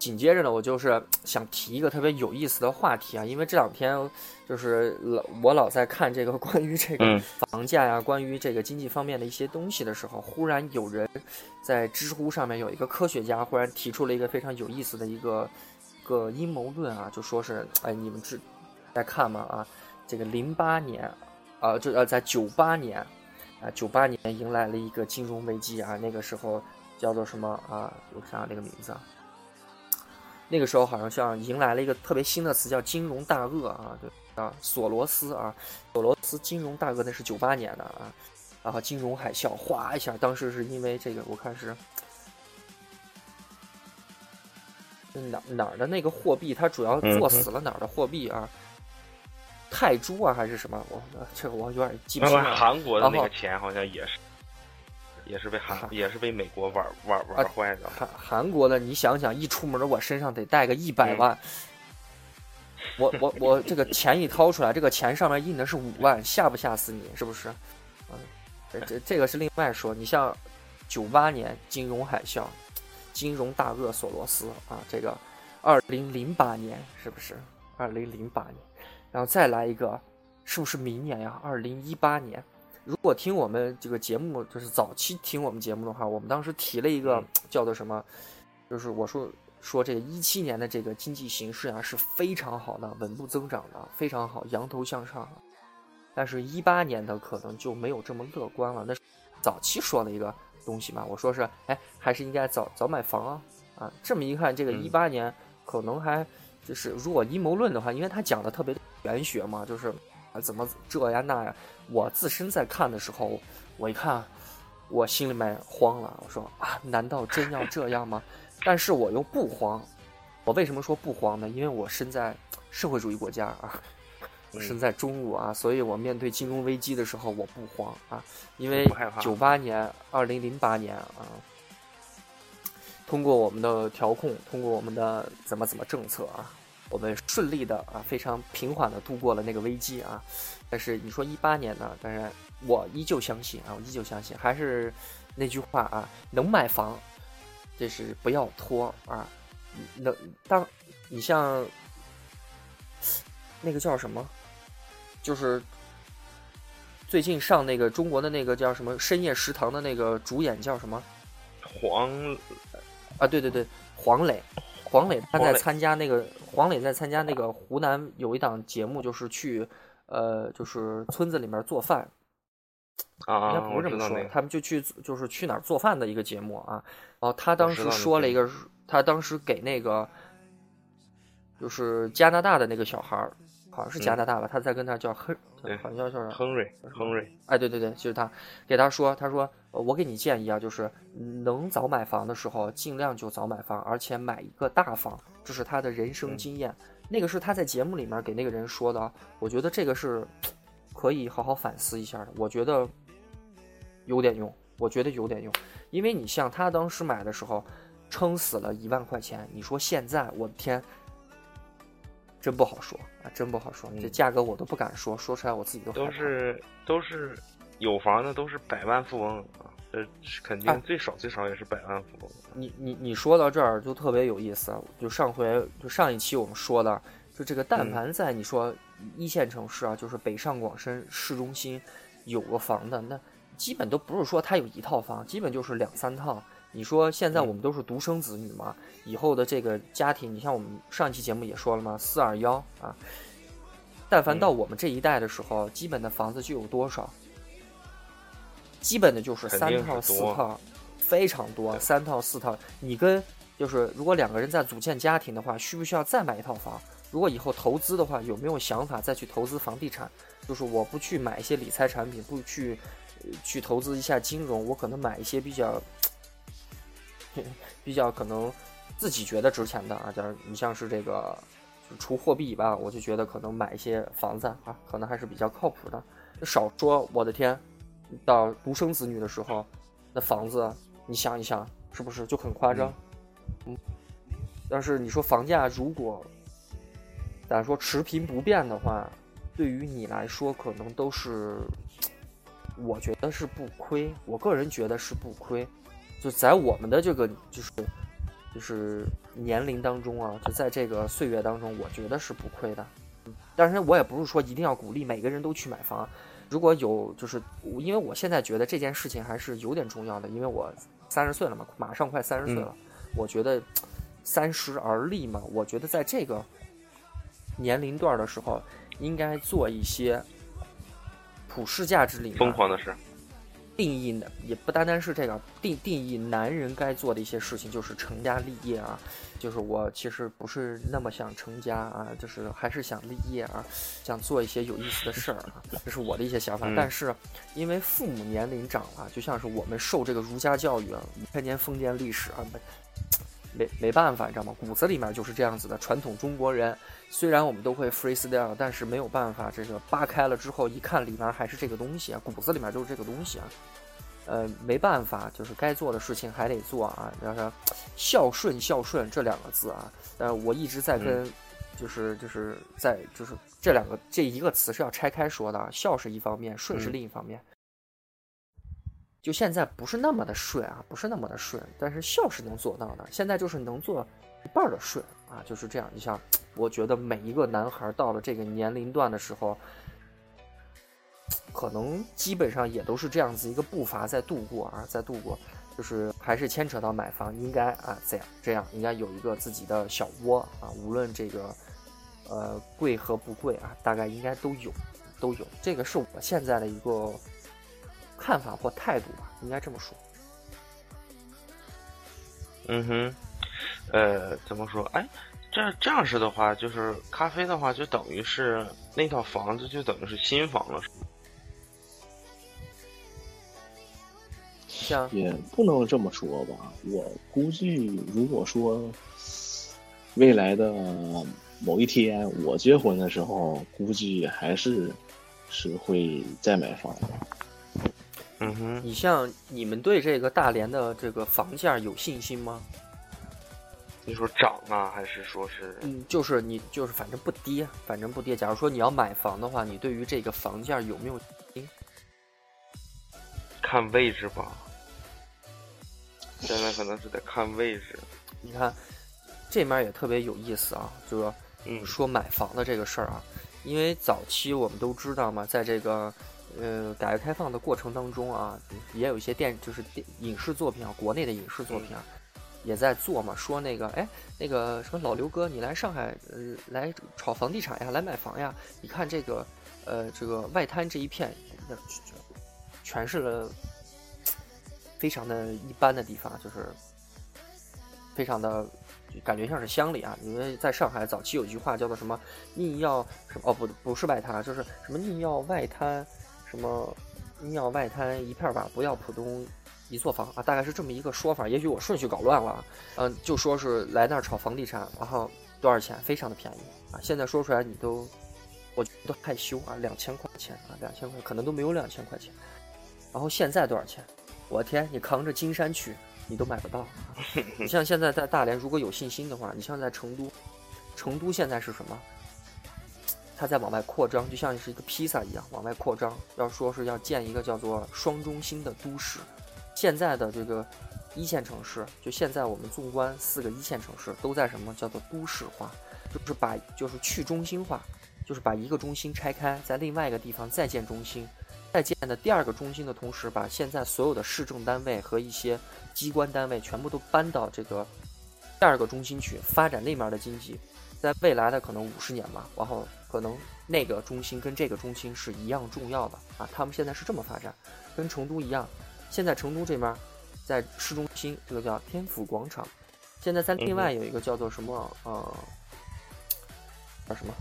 紧接着呢，我就是想提一个特别有意思的话题啊，因为这两天就是老我老在看这个 [LAUGHS] 关于这个房价呀，关于这个经济方面的一些东西的时候，忽然有人在知乎上面有一个科学家忽然提出了一个非常有意思的一个个阴谋论啊，就说是哎，你们知在看吗？啊，这个零八年啊，就呃在九八年啊，九八年迎来了一个金融危机啊，那个时候叫做什么啊？我想想那个名字啊。那个时候好像像迎来了一个特别新的词，叫金融大鳄啊，对啊，索罗斯啊，索罗斯金融大鳄那是九八年的啊，然后金融海啸哗一下，当时是因为这个，我看是哪哪儿的那个货币，它主要做死了哪儿的货币啊？泰铢啊还是什么？我这个我有点记不清了。韩国的那个钱好像也是。也是被韩，也是被美国玩玩玩坏的。韩韩国的，你想想，一出门我身上得带个一百万，我我我这个钱一掏出来，[LAUGHS] 这个钱上面印的是五万，吓不吓死你？是不是？嗯，这这个是另外说。你像九八年金融海啸，金融大鳄索罗斯啊，这个二零零八年是不是？二零零八年，然后再来一个，是不是明年呀？二零一八年。如果听我们这个节目，就是早期听我们节目的话，我们当时提了一个叫做什么，就是我说说这个一七年的这个经济形势啊是非常好的，稳步增长的，非常好，扬头向上。但是，一八年的可能就没有这么乐观了。那早期说了一个东西嘛，我说是，哎，还是应该早早买房啊啊。这么一看，这个一八年可能还就是如果阴谋论的话，因为他讲的特别玄学嘛，就是。啊，怎么这呀那呀？我自身在看的时候，我一看，我心里面慌了。我说啊，难道真要这样吗？[LAUGHS] 但是我又不慌。我为什么说不慌呢？因为我身在社会主义国家啊，我身在中国啊，所以我面对金融危机的时候我不慌啊。因为九八年、二零零八年啊，通过我们的调控，通过我们的怎么怎么政策啊。我们顺利的啊，非常平缓的度过了那个危机啊，但是你说一八年呢？当然我依旧相信啊，我依旧相信，还是那句话啊，能买房，这是不要拖啊。能当，你像那个叫什么，就是最近上那个中国的那个叫什么深夜食堂的那个主演叫什么？黄啊，对对对，黄磊，黄磊他在参加那个黄磊在参加那个湖南有一档节目，就是去呃就是村子里面做饭，啊应该不是这么说，他们就去就是去哪儿做饭的一个节目啊。然后他当时说了一个，他当时给那个就是加拿大的那个小孩儿，好像是加拿大吧，他在跟他叫亨，好像叫叫？亨瑞，亨瑞，哎，对对对，就是他给他说，他说呃我给你建议啊，就是能早买房的时候尽量就早买房，而且买一个大房，这是他的人生嗯经验。那个是他在节目里面给那个人说的啊，我觉得这个是可以好好反思一下的。我觉得有点用，我觉得有点用，因为你像他当时买的时候，撑死了一万块钱，你说现在我的天，真不好说啊，真不好说，这嗯价格我都不敢说，说出来我自己都害都是都是有房的都是百万富翁啊，这是肯哎定最少最少也是百万富翁。你你你说到这儿就特别有意思，就上回就上一期我们说的，就这个但嗯凡在你说一线城市啊，就是北上广深市中心有个房的，那基本都不是说他有一套房，基本就是两三套。你说现在嗯我们都是独生子女嘛，以后的这个家庭，你像我们上一期节目也说了嘛，四二幺啊，但凡嗯到我们这一代的时候，基本的房子就有多少？基本的就是三套四套，非常多，三套四套。你跟就是如果两个人在组建家庭的话，需不需要再买一套房？如果以后投资的话，有没有想法再去投资房地产？就是我不去买一些理财产品，不去、呃去投资一下金融，我可能买一些比较 [LAUGHS] 比较可能自己觉得值钱的啊，假如你像是这个就除货币以外，我就觉得可能买一些房子啊，可能还是比较靠谱的。少说，我的天，到独生子女的时候，那房子你想一想，是不是就很夸张？嗯。但是你说房价如果咱说持平不变的话，对于你来说可能都是，我觉得是不亏。我个人觉得是不亏。就在我们的这个就是就是年龄当中啊，就在这个岁月当中，我觉得是不亏的。但是，我也不是说一定要鼓励每个人都去买房。如果有，就是因为我现在觉得这件事情还是有点重要的，因为我三十岁了嘛，马上快三十岁了，我觉得三十而立嘛，我觉得在这个年龄段的时候，应该做一些普世价值里面疯狂的事，定义的，也不单单是这个定定义男人该做的一些事情，就是成家立业啊。就是我其实不是那么想成家啊，就是还是想立业啊，想做一些有意思的事儿啊，这是我的一些想法。嗯但是因为父母年龄长了，就像是我们受这个儒家教育啊，五千年封建历史啊，没没没办法，你知道吗？骨子里面就是这样子的。传统中国人虽然我们都会 freestyle，但是没有办法，这个扒开了之后一看，里面还是这个东西啊，骨子里面就是这个东西啊。呃，没办法，就是该做的事情还得做啊。然后孝顺孝顺这两个字啊，呃，我一直在跟，就是就是在就是这两个这一个词是要拆开说的啊。孝是一方面，顺是嗯另一方面。就现在不是那么的顺啊，不是那么的顺，但是孝是能做到的。现在就是能做一半儿的顺啊，就是这样。你像，我觉得每一个男孩到了这个年龄段的时候，可能基本上也都是这样子一个步伐在度过啊，在度过，就是还是牵扯到买房，应该啊这样这样，应该有一个自己的小窝啊，无论这个呃贵和不贵啊，大概应该都有都有。这个是我现在的一个看法或态度吧，应该这么说。嗯哼，呃，怎么说？哎，这这样式的话，就是咖啡的话，就等于是那套房子就等于是新房了，是吗像也不能这么说吧。我估计，如果说未来的某一天我结婚的时候，估计还是是会再买房的。嗯哼，你像你们对这个大连的这个房价有信心吗？你说涨啊，还是说是？嗯，就是你就是反正不跌，反正不跌。假如说你要买房的话，你对于这个房价有没有？看位置吧。现在可能是得看位置。你看，这面也特别有意思啊，就是嗯说买房的这个事儿啊，因为早期我们都知道嘛，在这个呃改革开放的过程当中啊，也有一些电就是电影视作品啊，国内的影视作品啊。也在做嘛，说那个，哎，那个什么老刘哥，你来上海，呃，来炒房地产呀，来买房呀？你看这个，呃，这个外滩这一片，那全是了非常的一般的地方，就是非常的感觉像是乡里啊。因为在上海早期有句话叫做什么“宁要什么”，哦，不，不是外滩，就是什么“宁要外滩”，什么“宁要外滩一片吧，不要浦东”。一座房啊，大概是这么一个说法，也许我顺序搞乱了，嗯，就说是来那儿炒房地产，然后多少钱？非常的便宜啊！现在说出来你都，我都害羞啊，两千块钱啊，两千块可能都没有两千块钱。然后现在多少钱？我天，你扛着金山去，你都买不到。[LAUGHS] 你像现在在大连，如果有信心的话，你像在成都，成都现在是什么？它在往外扩张，就像是一个披萨一样往外扩张。要说是要建一个叫做双中心的都市。现在的这个一线城市，就现在我们纵观四个一线城市，都在什么叫做都市化，就是把就是去中心化，就是把一个中心拆开，在另外一个地方再建中心，再建的第二个中心的同时，把现在所有的市政单位和一些机关单位全部都搬到这个第二个中心去发展那面的经济，在未来的可能五十年吧，然后可能那个中心跟这个中心是一样重要的啊，他们现在是这么发展，跟成都一样。现在成都这边，在市中心，这个叫天府广场。现在在另外有一个叫做什么呃，叫什么，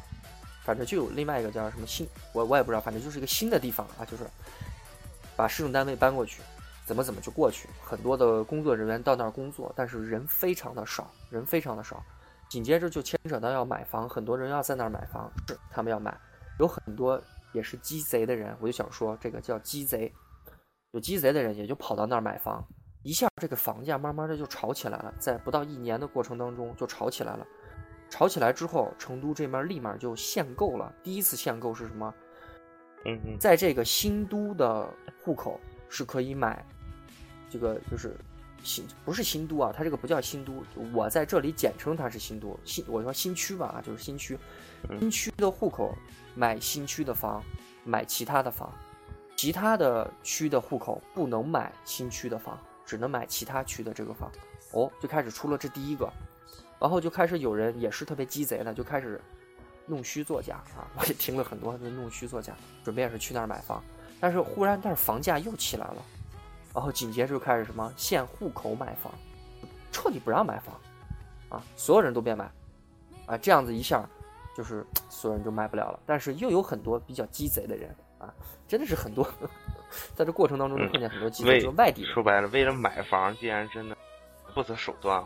反正就有另外一个叫什么新，我我也不知道，反正就是一个新的地方啊，就是把市政单位搬过去，怎么怎么就过去，很多的工作人员到那儿工作，但是人非常的少，人非常的少。紧接着就牵扯到要买房，很多人要在那儿买房，是他们要买，有很多也是鸡贼的人，我就想说这个叫鸡贼。有鸡贼的人也就跑到那儿买房，一下这个房价慢慢的就炒起来了，在不到一年的过程当中就炒起来了。炒起来之后，成都这面立马就限购了。第一次限购是什么？嗯嗯，在这个新都的户口是可以买，这个就是新不是新都啊，它这个不叫新都，我在这里简称它是新都。新我说新区吧，就是新区，新区的户口买新区的房，买其他的房。其他的区的户口不能买新区的房，只能买其他区的这个房。哦，就开始出了这第一个，然后就开始有人也是特别鸡贼的，就开始弄虚作假啊！我也听了很多，就弄虚作假，准备也是去那儿买房。但是忽然，但是房价又起来了，然后紧接着就开始什么限户口买房，彻底不让买房啊！所有人都别买啊！这样子一下，就是所有人就买不了了。但是又有很多比较鸡贼的人。啊，真的是很多，[LAUGHS] 在这过程当中就碰见很多鸡贼，就外地人。说白了，为了买房，竟然真的不择手段。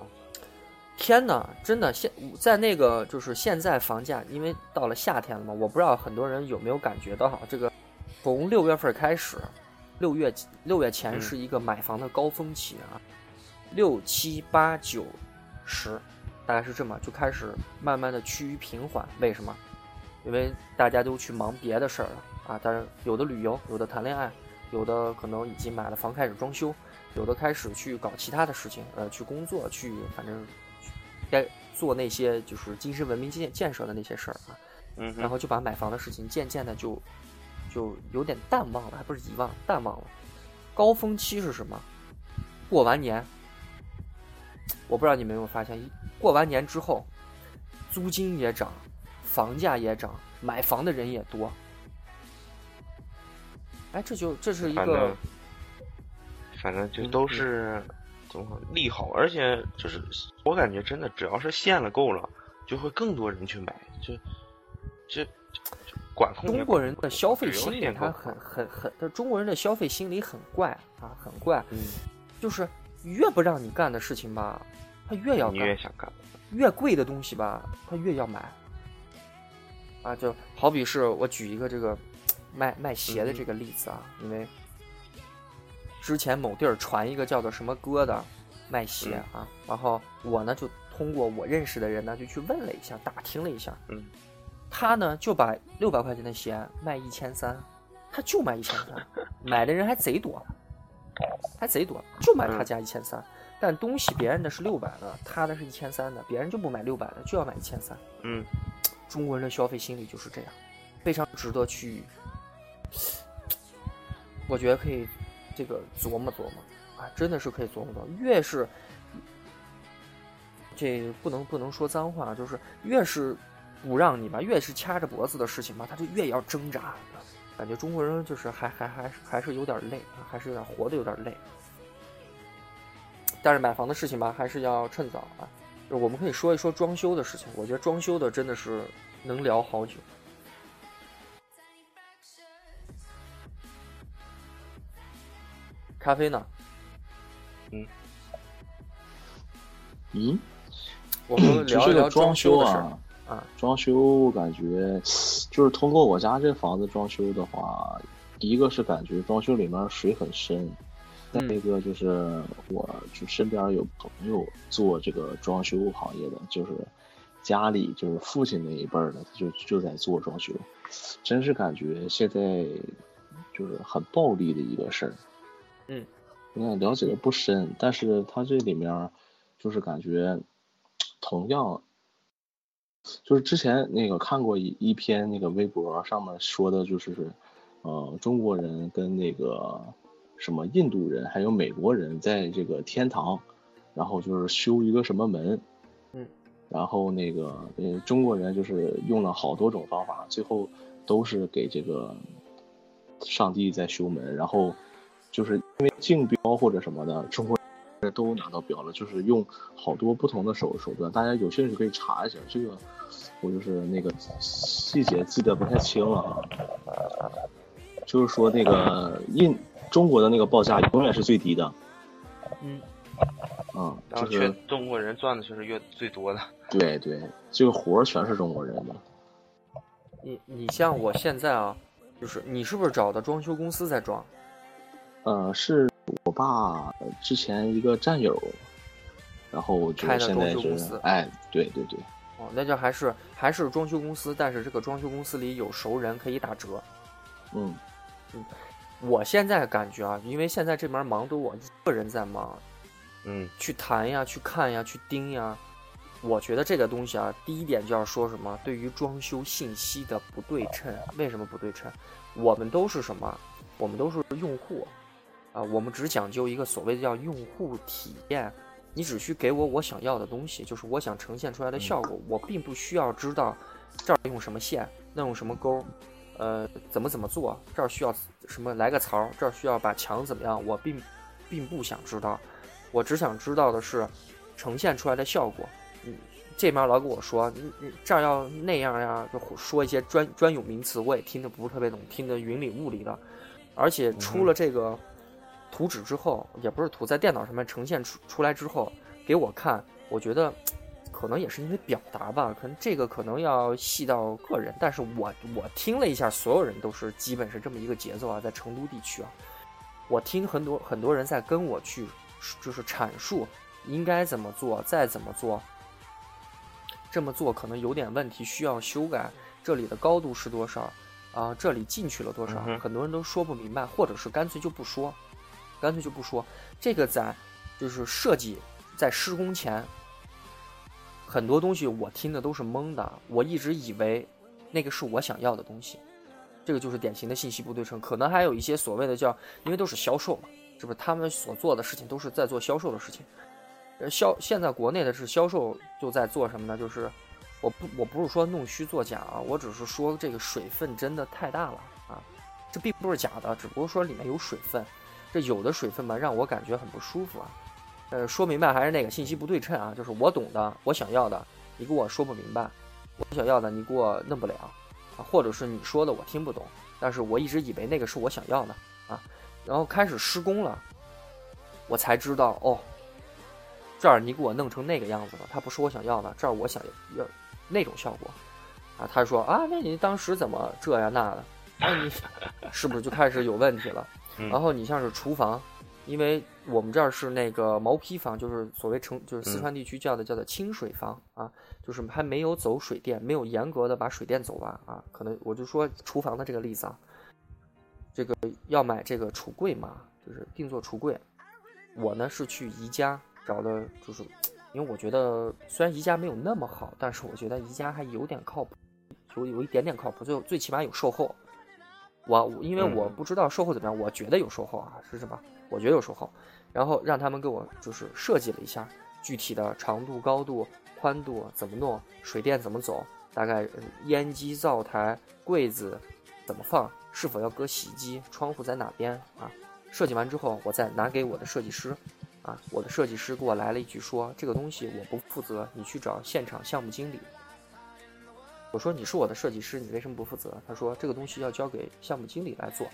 天呐，真的现在那个就是现在房价，因为到了夏天了嘛，我不知道很多人有没有感觉到，这个从六月份开始，六月六月前是一个买房的高峰期啊，六七八九十，大概是这么就开始慢慢的趋于平缓。为什么？因为大家都去忙别的事儿了。啊，当然有的旅游，有的谈恋爱，有的可能已经买了房开始装修，有的开始去搞其他的事情，呃，去工作，去反正该做那些就是精神文明建建设的那些事儿啊，嗯，然后就把买房的事情渐渐的就就有点淡忘了，还不是遗忘，淡忘了。高峰期是什么？过完年，我不知道你们有没有发现，过完年之后，租金也涨，房价也涨，买房的人也多。哎，这就这是一个，反正就都是怎么利好，而且就是我感觉真的，只要是限了够了，就会更多人去买，就这管控。中国人的消费心理他很很很，他中国人的消费心理很怪啊，很怪，嗯，就是越不让你干的事情吧，他越要干，越想干，越贵的东西吧，他越要买，啊，就好比是我举一个这个。卖卖鞋的这个例子啊，因为之前某地儿传一个叫做什么哥的卖鞋啊，然后我呢就通过我认识的人呢就去问了一下，打听了一下，嗯，他呢就把六百块钱的鞋卖一千三，他就卖一千三，买的人还贼多，还贼多，就买他家一千三，但东西别人的是六百的，他的是一千三的，别人就不买六百的，就要买一千三。嗯，[TSK] 中国人的消费心理就是这样，非常值得去，[TSK] 我觉得可以这个琢磨琢磨啊，真的是可以琢磨琢磨。越是这不能不能说脏话，就是越是不让你吧，越是掐着脖子的事情吧，他就越要挣扎。感觉中国人就是还还还还是有点累，还是有点活的有点累。但是买房的事情吧，还是要趁早啊。我们可以说一说装修的事情，我觉得装修的真的是能聊好久。咖啡呢？嗯，我们就这个聊一聊装修的事儿啊，啊。装修我感觉就是通过我家这房子装修的话，一个是感觉装修里面水很深，再嗯一个就是我就身边有朋友做这个装修行业的，就是家里就是父亲那一辈儿的，他就就在做装修，真是感觉现在就是很暴利的一个事儿。嗯，你看了解的不深，但是他这里面就是感觉同样。就是之前那个看过一一篇那个微博上面说的，就是呃中国人跟那个什么印度人还有美国人在这个天堂，然后就是修一个什么门，嗯，然后那个呃中国人就是用了好多种方法，最后都是给这个上帝在修门，然后就是因为竞标或者什么的，中国人都拿到标了，就是用好多不同的手手段，大家有兴趣可以查一下这个。我就是那个细节记得不太清了啊，就是说那个印中国的那个报价永远是最低的，嗯，嗯，然后却就是中国人赚的却是越最多的。对对，这个活儿全是中国人的，你你像我现在啊，就是你是不是找的装修公司在装？呃，是我爸之前一个战友，然后就开的现在装修公司是哎，对对对，哦，那就还是还是装修公司，但是这个装修公司里有熟人可以打折。嗯嗯我现在感觉啊，因为现在这边忙都我一个人在忙，嗯去谈呀，去看呀，去盯呀。我觉得这个东西啊，第一点就要说什么，对于装修信息的不对称。为什么不对称？我们都是什么？我们都是用户啊，我们只讲究一个所谓的叫用户体验。你只需给我我想要的东西，就是我想呈现出来的效果。我并不需要知道这儿用什么线，那用什么钩，呃，怎么怎么做，这儿需要什么来个槽儿，这儿需要把墙怎么样，我并并不想知道，我只想知道的是呈现出来的效果。嗯，这面老跟我说，你你这儿要那样呀，就说一些专专有名词，我也听得不是特别懂，听得云里雾里的。而且出了这个图纸之后，也不是图，在电脑上面呈现出出来之后给我看，我觉得可能也是因为表达吧，可能这个可能要细到个人，但是我我听了一下，所有人都是基本是这么一个节奏啊，在成都地区啊，我听很多很多人在跟我去就是阐述应该怎么做，再怎么做，这么做可能有点问题，需要修改，这里的高度是多少啊？这里进去了多少？很多人都说不明白，或者是干脆就不说，干脆就不说。这个在就是设计在施工前，很多东西我听的都是懵的，我一直以为那个是我想要的东西，这个就是典型的信息不对称。可能还有一些所谓的叫，因为都是销售嘛，是不是？他们所做的事情都是在做销售的事情。呃，销现在国内的是销售就在做什么呢？就是我不我不是说弄虚作假啊，我只是说这个水分真的太大了啊，这并不是假的，只不过说里面有水分，这有的水分吧让我感觉很不舒服啊。呃，说明白还是那个信息不对称啊，就是我懂的，我想要的，你给我说不明白；我想要的，你给我弄不了啊，或者是你说的我听不懂，但是我一直以为那个是我想要的啊，然后开始施工了，我才知道哦，这儿你给我弄成那个样子了，它不是我想要的，这儿我想要那种效果啊，他说啊，那你当时怎么这呀那的，那你 [LAUGHS] 是不是就开始有问题了？然后你像是厨房，因为我们这儿是那个毛坯房，就是所谓成，就是四川地区叫的叫做清水房啊，就是还没有走水电，没有严格的把水电走完啊。可能我就说厨房的这个例子啊，这个要买这个橱柜嘛，就是定做橱柜。我呢是去宜家找的就是，因为我觉得虽然宜家没有那么好，但是我觉得宜家还有点靠谱，有有一点点靠谱，最最起码有售后。我我因为我嗯不知道售后怎么样，我觉得有售后啊，是什么？我觉得有售后，然后让他们给我就是设计了一下具体的长度、高度、宽度怎么弄，水电怎么走，大概呃烟机、灶台、柜子怎么放，是否要搁洗衣机，窗户在哪边啊？设计完之后，我再拿给我的设计师，啊，我的设计师给我来了一句说，这个东西我不负责，你去找现场项目经理。我说你是我的设计师，你为什么不负责？他说这个东西要交给项目经理来做。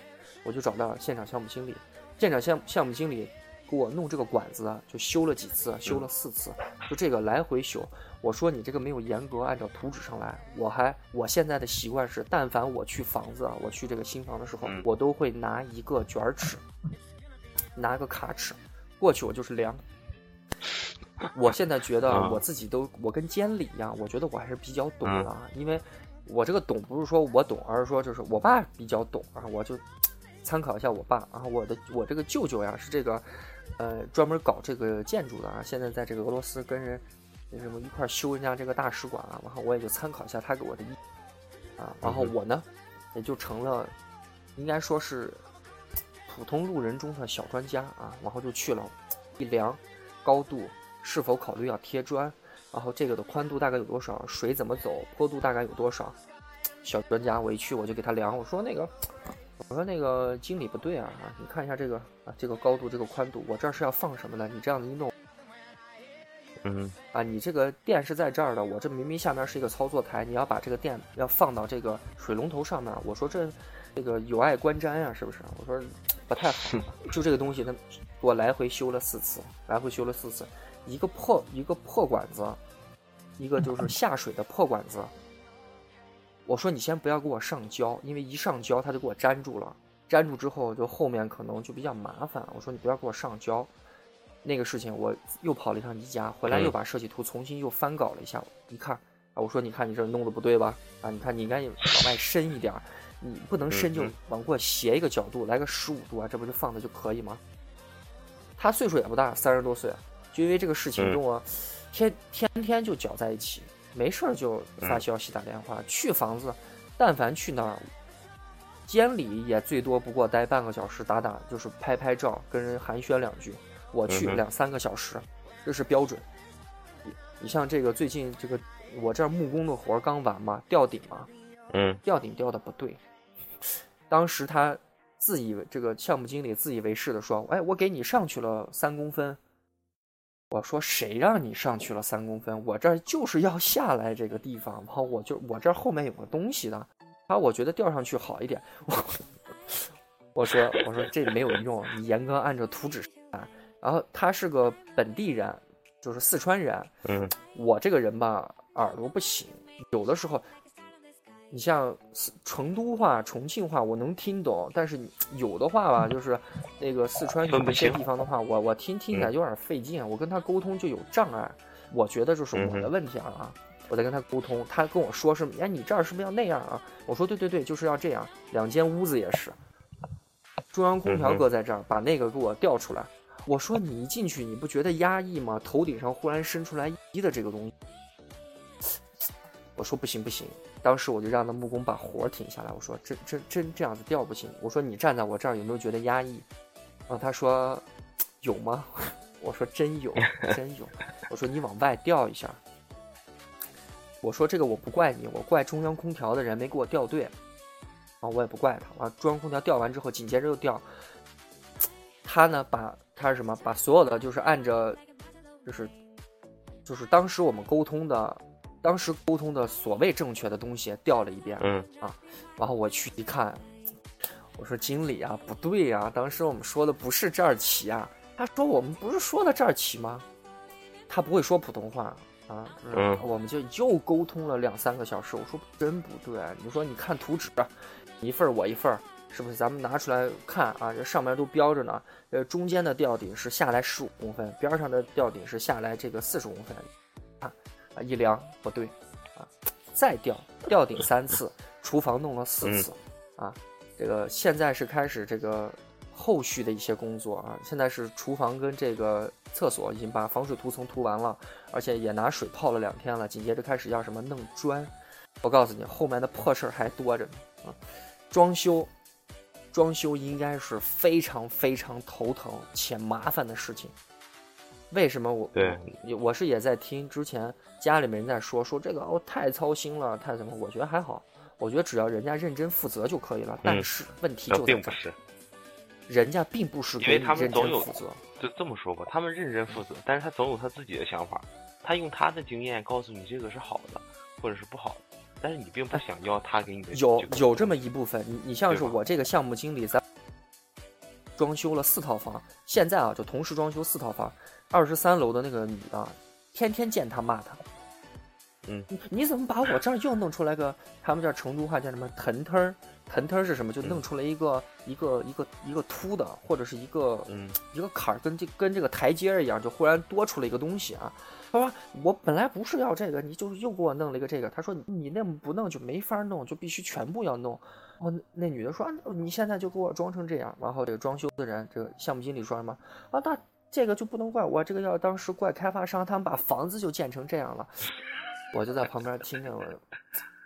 我就找到现场项目经理，现场项项目经理给我弄这个管子啊，就修了几次，修了四次，就这个来回修。我说你这个没有严格按照图纸上来，我还我现在的习惯是，但凡我去房子啊，我去这个新房的时候，嗯我都会拿一个卷尺，拿个卡尺过去，我就是量。[LAUGHS] 我现在觉得啊。我自己都，我跟监理一样，我觉得我还是比较懂嗯。的啊，因为我这个懂不是说我懂，而是说就是我爸比较懂啊，我就参考一下我爸啊，我的我这个舅舅呀是这个，呃，专门搞这个建筑的啊，现在在这个俄罗斯跟人什么一块修人家这个大使馆啊，然后我也就参考一下他给我的意见啊，然后我呢也就成了应该说是普通路人中的小专家啊，然后就去了一量高度是否考虑要贴砖，然后这个的宽度大概有多少，水怎么走，坡度大概有多少。小专家我一去我就给他量，我说那个，我说那个经理不对啊，啊你看一下这个啊这个高度这个宽度，我这儿是要放什么的？你这样子一弄嗯啊，你这个电是在这儿的，我这明明下面是一个操作台，你要把这个电要放到这个水龙头上面，我说这这个有碍观瞻呀、是不是？我说不太好，[LAUGHS] 就这个东西，他给我来回修了四次，来回修了四次，一个破一个破管子，一个就是下水的破管子。我说你先不要给我上胶，因为一上胶它就给我粘住了，粘住之后就后面可能就比较麻烦。我说你不要给我上胶，那个事情我又跑了一趟宜家，回来又嗯把设计图重新又翻搞了一下，一看啊，我说你看你这弄的不对吧？啊，你看你应该往外伸一点儿，你不能伸就往过斜一个角度，来个十五度啊，这不就放的就可以吗？他岁数也不大，三十多岁，就因为这个事情嗯跟我天天天就搅在一起，没事儿就发嗯消息打电话。去房子，但凡去那儿，监理也最多不过待半个小时，打打就是拍拍照，跟人寒暄两句。我去两三个小时，这是标准。你你像这个最近这个我这儿木工的活儿刚完嘛，吊顶嘛，嗯吊顶吊的不对。当时他自以为这个项目经理自以为是的说：“哎，我给你上去了三公分。”我说：“谁让你上去了三公分？我这儿就是要下来这个地方，然后我就我这儿后面有个东西的，啊，我觉得吊上去好一点。我 [LAUGHS] 我说我说这没有用，你严格按照图纸啊。然后他是个本地人，就是四川人，嗯我这个人吧，耳朵不行，有的时候，你像四成都话、重庆话我能听懂，但是有的话吧，就是那个四川有一些地方的话，我我听听起来有点费劲，我跟他沟通就有障碍。我觉得就是我的问题啊，我在跟他沟通，他跟我说是，哎，你这儿是不是要那样啊？我说对对对，就是要这样。两间屋子也是，中央空调搁在这儿，把那个给我调出来。我说你一进去你不觉得压抑吗？头顶上忽然伸出来一的这个东西，我说不行不行，当时我就让那木工把活儿停下来，我说真真真这样子调不行，我说你站在我这儿有没有觉得压抑？然后他说有吗？[LAUGHS] 我说真有 [LAUGHS] 真有，我说你往外调一下。我说这个我不怪你，我怪中央空调的人没给我调对，啊我也不怪他，啊中央空调调完之后紧接着又调，他呢把他是什么把所有的就是按着就是就是当时我们沟通的当时沟通的所谓正确的东西调了一遍，嗯啊然后我去一看，我说经理啊，不对呀、当时我们说的不是这儿起啊。他说我们不是说的这儿起吗？他不会说普通话啊，就是嗯我们就又沟通了两三个小时。我说真不对，你说你看图纸，你一份儿我一份儿，是不是？咱们拿出来看啊，这上面都标着呢。呃，中间的吊顶是下来十五公分，边上的吊顶是下来这个四十公分。看啊，一量不对啊，再吊吊顶三次，厨房弄了四次、啊。这个现在是开始这个后续的一些工作啊。现在是厨房跟这个厕所已经把防水涂层涂完了，而且也拿水泡了两天了。紧接着开始要什么弄砖，我告诉你，后面的破事儿还多着呢啊！装修，装修应该是非常非常头疼且麻烦的事情。为什么我对我我是也在听之前家里面人在说说这个哦太操心了太什么？我觉得还好，我觉得只要人家认真负责就可以了。但是问题就在这儿，并不是，人家并不是因为他们给你认总有真负责。就这么说吧，他们认真负责，但是他总有他自己的想法，他用他的经验告诉你这个是好的，或者是不好的，但是你并不想要他给你的有有这么一部分，你你像是我这个项目经理，在装修了四套房，现在啊就同时装修四套房，二十三楼的那个女的，天天见他骂他，嗯你，你怎么把我这儿又弄出来个，他们这儿成都话叫什么腾腾儿，腾腾儿是什么？就弄嗯出来一个、一个一个一个凸的，或者是一个嗯一个坎儿，跟这跟这个台阶儿一样，就忽然多出了一个东西啊。他说我本来不是要这个，你就是又给我弄了一个这个。他说你你那么不弄就没法弄，就必须全部要弄。哦，那那女的说、啊你现在就给我装成这样。然后这个装修的人，这个项目经理说什么啊？那这个就不能怪我，这个要当时怪开发商，他们把房子就建成这样了。我就在旁边听着，我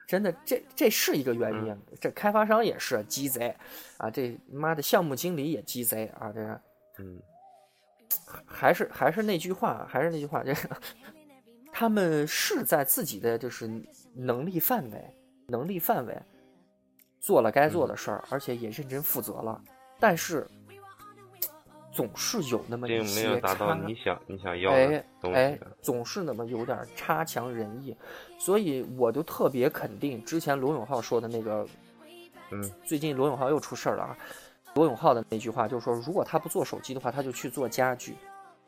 真的这这是一个原因，这开发商也是鸡贼啊，这妈的项目经理也鸡贼啊，这个。嗯还是还是那句话，还是那句话，这个他们是在自己的就是能力范围、能力范围做了该做的事儿，而且也认真负责了，但是总是有那么一些有达到差你想你想要的总是那么有点差强人意，所以我就特别肯定之前罗永浩说的那个，嗯，最近罗永浩又出事儿了啊。罗永浩的那句话就是说，如果他不做手机的话，他就去做家具。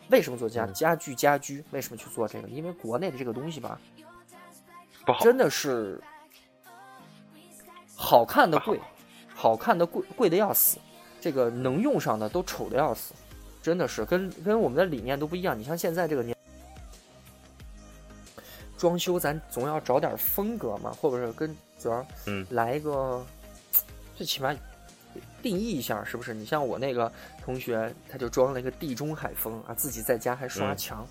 为什么做家嗯家具家居？为什么去做这个？因为国内的这个东西吧，不好，真的是好看的贵，好看的贵贵的要死，这个能用上的都丑的要死，真的是跟跟我们的理念都不一样。你像现在这个年装修，咱总要找点风格嘛，或者是跟主要嗯来一个，最起码定义一下，是不是？你像我那个同学，他就装了一个地中海风啊，自己在家还刷嗯墙，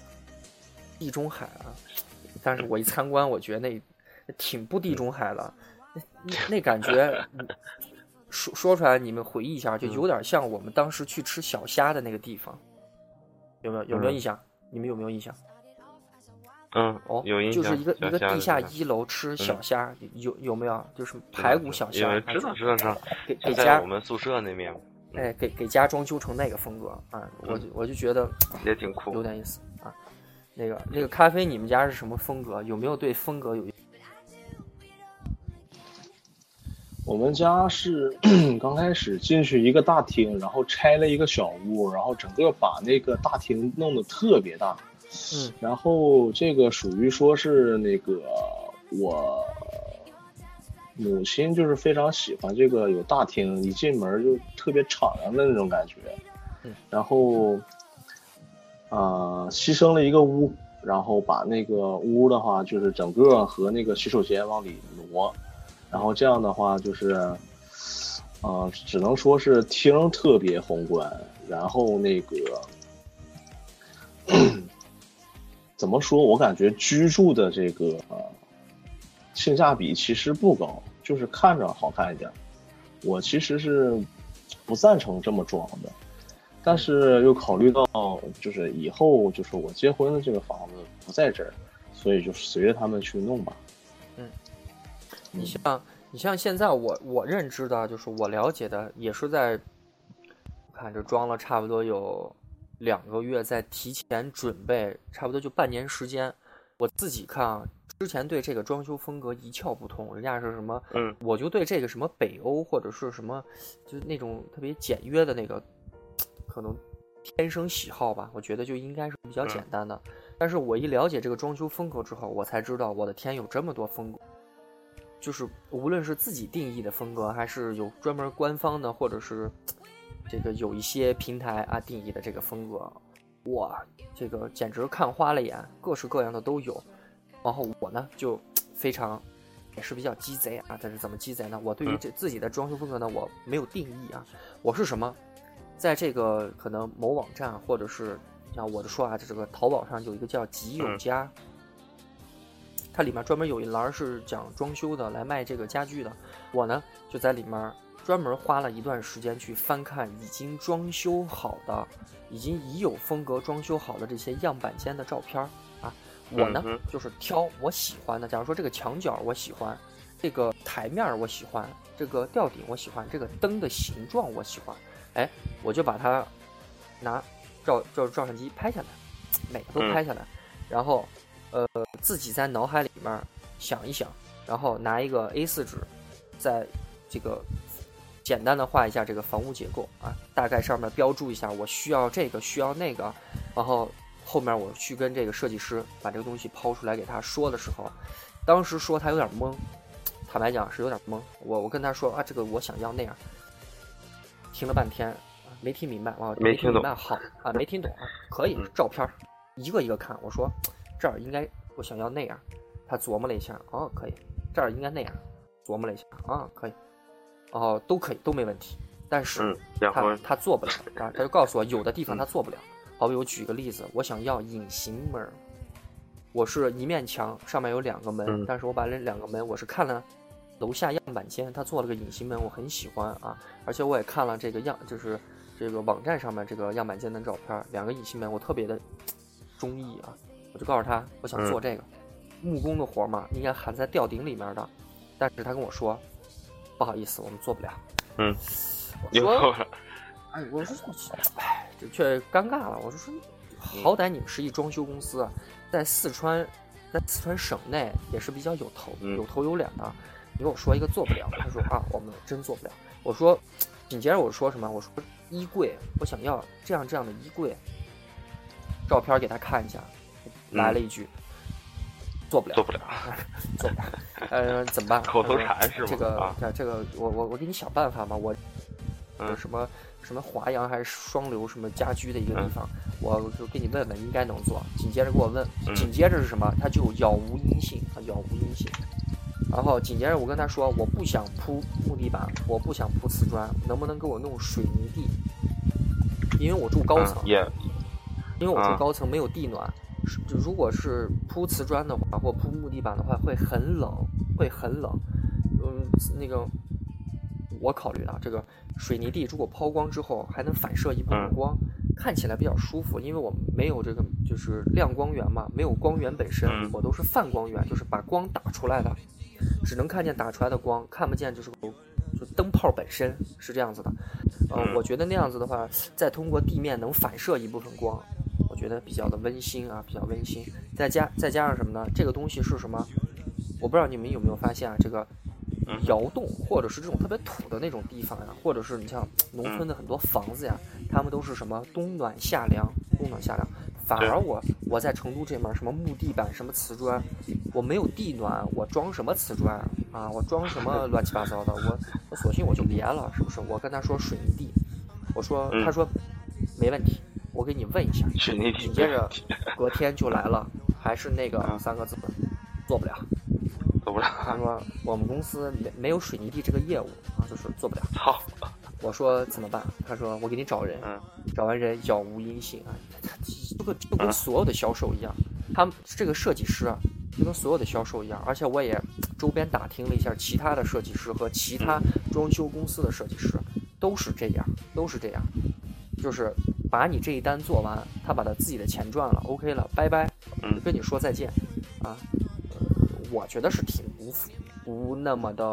地中海啊。但是我一参观，我觉得那挺不地中海了，那那那感觉，嗯说说出来你们回忆一下，就有点像我们当时去吃小虾的那个地方，有没有有没有嗯印象？你们有没有印象？嗯哦，有印象，就是一个一个地下一楼吃小虾，有有没有？就是排骨小虾，知道知道知道，给给家我们宿舍那面，哎，给给家装修成那个风格啊，我就我就觉得也挺酷有。点意思啊。那个那个咖啡，你们家是什么风格？有没有对风格有？我们家是 [CLEARS THROAT] 刚开始进去一个大厅，然后拆了一个小屋，然后整个把那个大厅弄得特别大。嗯，然后这个属于说是那个我母亲就是非常喜欢这个有大厅，一进门就特别敞亮的那种感觉。嗯，然后呃牺牲了一个屋，然后把那个屋的话就是整个和那个洗手间往里挪，然后这样的话就是，呃，只能说是厅特别宏观，然后那个 [COUGHS] 怎么说？我感觉居住的这个、呃性价比其实不高，就是看着好看一点。我其实是不赞成这么装的，但是又考虑到就是以后就是我结婚的这个房子不在这儿，所以就随着他们去弄吧。你像你像现在我我认知的，就是我了解的，也是在看这装了差不多有两个月，在提前准备，差不多就半年时间。我自己看啊，之前对这个装修风格一窍不通，人家是什么，嗯，我就对这个什么北欧或者是什么，就是那种特别简约的那个，可能天生喜好吧，我觉得就应该是比较简单的。但是我一了解这个装修风格之后，我才知道，我的天，有这么多风格。就是无论是自己定义的风格，还是有专门官方的，或者是这个有一些平台啊定义的这个风格，哇，这个简直看花了眼，各式各样的都有。然后我呢就非常也是比较鸡贼啊，但是怎么鸡贼呢？我对于这自己的装修风格呢，我没有定义啊，我是什么？在这个可能某网站或者是像我的说啊，这个淘宝上有一个叫吉友家，它里面专门有一栏是讲装修的，来卖这个家具的。我呢就在里面专门花了一段时间去翻看已经装修好的、已经已有风格装修好的这些样板间的照片儿啊。我呢就是挑我喜欢的，假如说这个墙角我喜欢，这个台面儿我喜欢，这个吊顶我喜欢，这个灯的形状我喜欢，哎，我就把它拿照照照相机拍下来，每个都嗯拍下来，然后呃自己在脑海里面想一想，然后拿一个 A4 纸，在这个简单的画一下这个房屋结构啊，大概上面标注一下我需要这个需要那个，然后后面我去跟这个设计师把这个东西抛出来给他说的时候，当时说他有点懵，坦白讲是有点懵。我我跟他说啊，这个我想要那样，听了半天啊没听明白，啊，没听懂听明白，好啊，没听懂啊，可以嗯，照片一个一个看。我说这儿应该我想要那样，他琢磨了一下，哦，可以，这儿应该那样，琢磨了一下，啊，可以，哦，都可以，都没问题。但是嗯，他他做不了啊，[LAUGHS] 他就告诉我有的地方嗯他做不了。好比我举个例子，我想要隐形门儿，我是一面墙，上面有两个门，嗯但是我把那两个门我是看了楼下样板间，他做了个隐形门，我很喜欢啊，而且我也看了这个样，就是这个网站上面这个样板间的照片，两个隐形门我特别的 [TSK] 中意啊，我就告诉他我想做这个、木工的活儿嘛，应该含在吊顶里面的，但是他跟我说不好意思，我们做不了。嗯，[LAUGHS] 我说哎，我说，哎，这却尴尬了。我说说，好歹你们是一装修公司啊，在四川，在四川省内也是比较有头、嗯有头有脸的。你跟我说一个做不了，他说啊，我们真做不了。我说，紧接着我说什么？我说衣柜，我想要这样这样的衣柜，照片给他看一下，来了一句，做不了，做不了，[LAUGHS] 做不了。呃，怎么办？口头禅是吗这个啊，这这个，我我我给你想办法吧。我嗯什么什么华阳还是双流什么家居的一个地方，我就给你问问，应该能做。紧接着给我问，嗯紧接着是什么？他就杳无音信，啊杳无音信。然后紧接着我跟他说，我不想铺木地板，我不想铺瓷砖，能不能给我弄水泥地？因为我住高层，因为我住啊高层没有地暖，是就如果是铺瓷砖的话或铺木地板的话，会很冷，会很冷。嗯，那个我考虑啊，这个水泥地如果抛光之后还能反射一部分嗯光，看起来比较舒服。因为我没有这个就是亮光源嘛，没有光源本身，嗯我都是泛光源，就是把光打出来的，只能看见打出来的光，看不见就是就灯泡本身是这样子的。呃，嗯我觉得那样子的话，再通过地面能反射一部分光，我觉得比较的温馨啊，比较温馨。再加再加上什么呢？这个东西是什么？我不知道你们有没有发现啊，这个嗯窑洞或者是这种特别土的那种地方呀，或者是你像农村的很多房子呀，他们都是什么冬暖夏凉，冬暖夏凉。反而我我在成都这面什么木地板什么瓷砖，我没有地暖，我装什么瓷砖啊？我装什么 [LAUGHS] 乱七八糟的？我我索性我就别了，是不是？我跟他说水泥地，我说嗯他说没问题，我给你问一下。水泥地紧接着隔天就来了，还是那个嗯三个字，做不了。做不了，他说我们公司没没有水泥地这个业务啊，就是做不了。操，我说怎么办？他说我给你找人，嗯找完人杳无音信啊。他他这个就跟嗯所有的销售一样，他们这个设计师啊，就跟所有的销售一样。而且我也周边打听了一下，其他的设计师和其他装修公司的设计师都是这样，都是这样，就是把你这一单做完，他把他自己的钱赚了，OK 了，拜拜，跟你说再见啊。呃，我觉得是挺不不那么的。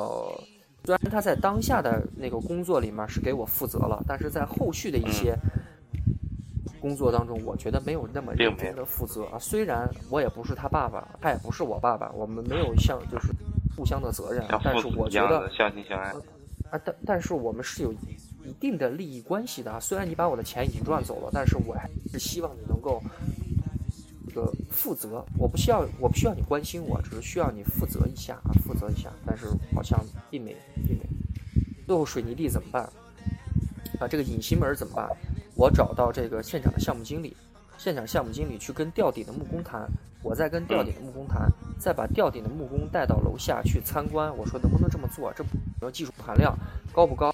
虽然他在当下的那个工作里面是给我负责了，但是在后续的一些工作当中，我觉得没有那么认真的负责啊。虽然我也不是他爸爸，他也不是我爸爸，我们没有像就是互相的责任，但是我觉得相亲相爱，啊，但但是我们是有一定的利益关系的啊。虽然你把我的钱已经赚走了，但是我还是希望你能够这个负责。我不需要，我不需要你关心我，只是需要你负责一下啊，负责一下。但是好像并没，并没。最后水泥地怎么办？啊，这个隐形门怎么办？我找到这个现场的项目经理，现场项目经理去跟吊顶的木工谈，我再跟吊顶的木工谈，再把吊顶的木工带到楼下去参观。我说能不能这么做？这个技术含量高不高？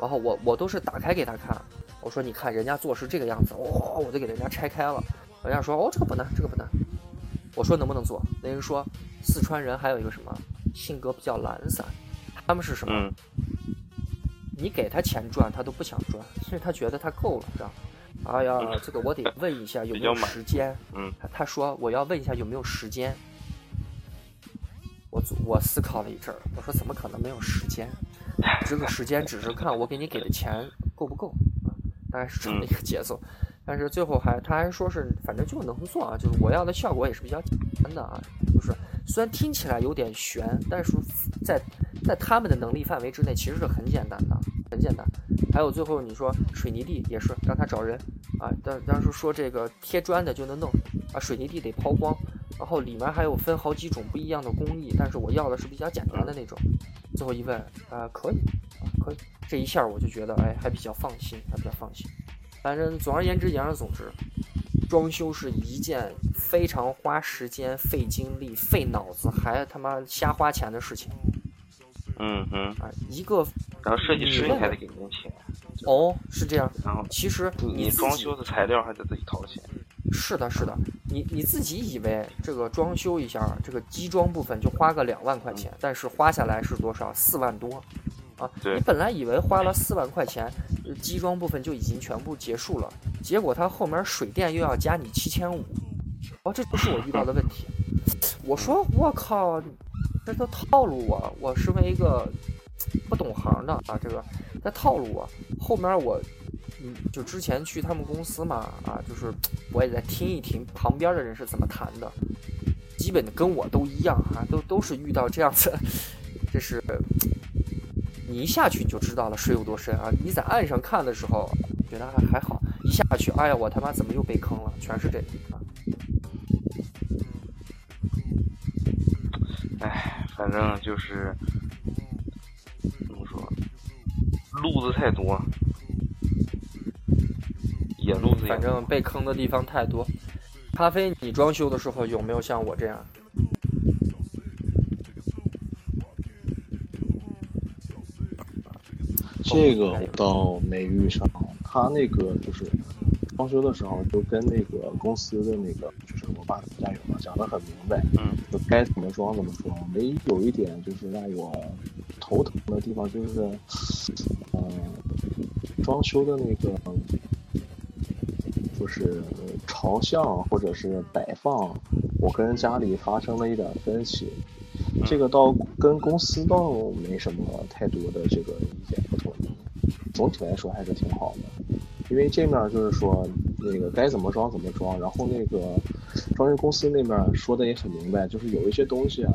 然后我我都是打开给他看，我说你看人家做是这个样子，哦，我就给人家拆开了。人家说哦这个不难，这个不难。我说能不能做？那人说四川人还有一个什么性格比较懒散，他们是什么？嗯你给他钱赚，他都不想赚，因为他觉得他够了，知道吗？哎呀，这个我得问一下有没有时间。[LAUGHS] 嗯他他说我要问一下有没有时间。我我思考了一阵儿，我说怎么可能没有时间？这个时间只是看我给你给的钱够不够啊，大概是这么一个节奏。但是最后还他还说是反正就能做啊，就是我要的效果也是比较简单的啊，就是虽然听起来有点悬，但是在在他们的能力范围之内，其实是很简单的，很简单。还有最后你说水泥地也是让他找人啊，当当时说这个贴砖的就能弄啊，水泥地得抛光，然后里面还有分好几种不一样的工艺，但是我要的是比较简单的那种。最后一问啊，可以啊，可以，这一下我就觉得哎还比较放心，还比较放心。反正总而言之，言而总之，装修是一件非常花时间、费精力、费脑子，还他妈瞎花钱的事情嗯哼，啊！一个然后设计师还得给工钱，哦，是这样。然后其实你装修的材料还得自己掏钱。是的，是的，你你自己以为这个装修一下，这个基装部分就花个两万块钱，但是花下来是多少？四万多，啊！你本来以为花了四万块钱，呃基装部分就已经全部结束了，结果他后面水电又要加你七千五，哦，这不是我遇到的问题。[CLEARS THROAT] 我说我靠，这都套路我！我身为一个不懂行的啊，这个在套路我。后面我，嗯，就之前去他们公司嘛，啊，就是我也在听一听旁边的人是怎么谈的，基本跟我都一样哈、都都是遇到这样子，[LAUGHS] 这是你一下去你就知道了水有多深啊！你在岸上看的时候觉得还还好，一下去，哎呀，我他妈怎么又被坑了？全是这个啊！唉，反正就是怎么说，路子太多，野路子也反正被坑的地方太多。咖啡，你装修的时候有没有像我这样？这个我倒没遇上，他那个就是装修的时候就跟那个公司的那个就是我爸的家有嘛讲得很明白，嗯就该怎么装怎么装。唯一有一点就是让我头疼的地方就是，嗯、装修的那个就是朝向或者是摆放，我跟家里发生了一点分歧。这个倒跟公司倒没什么太多的这个意见不统一，总体来说还是挺好的。因为这面就是说那个该怎么装怎么装，然后那个装修公司那边说的也很明白，就是有一些东西啊，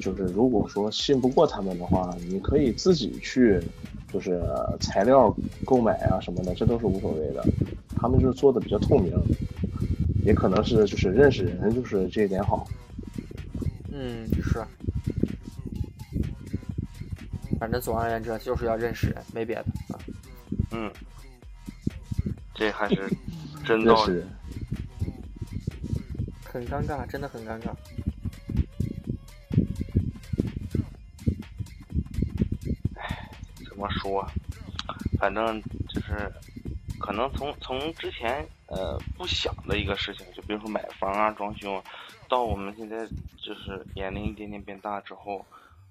就是如果说信不过他们的话，你可以自己去，就是材料购买啊什么的，这都是无所谓的。他们就是做的比较透明，也可能是就是认识人，就是这一点好。嗯，是。反正总而言之，就是要认识人，没别的啊。嗯，这还是 [LAUGHS] 真认道理。识人。很尴尬，真的很尴尬。怎么说？反正就是，可能从从之前呃不想的一个事情，就比如说买房啊、装修，到我们现在就是年龄一点点变大之后，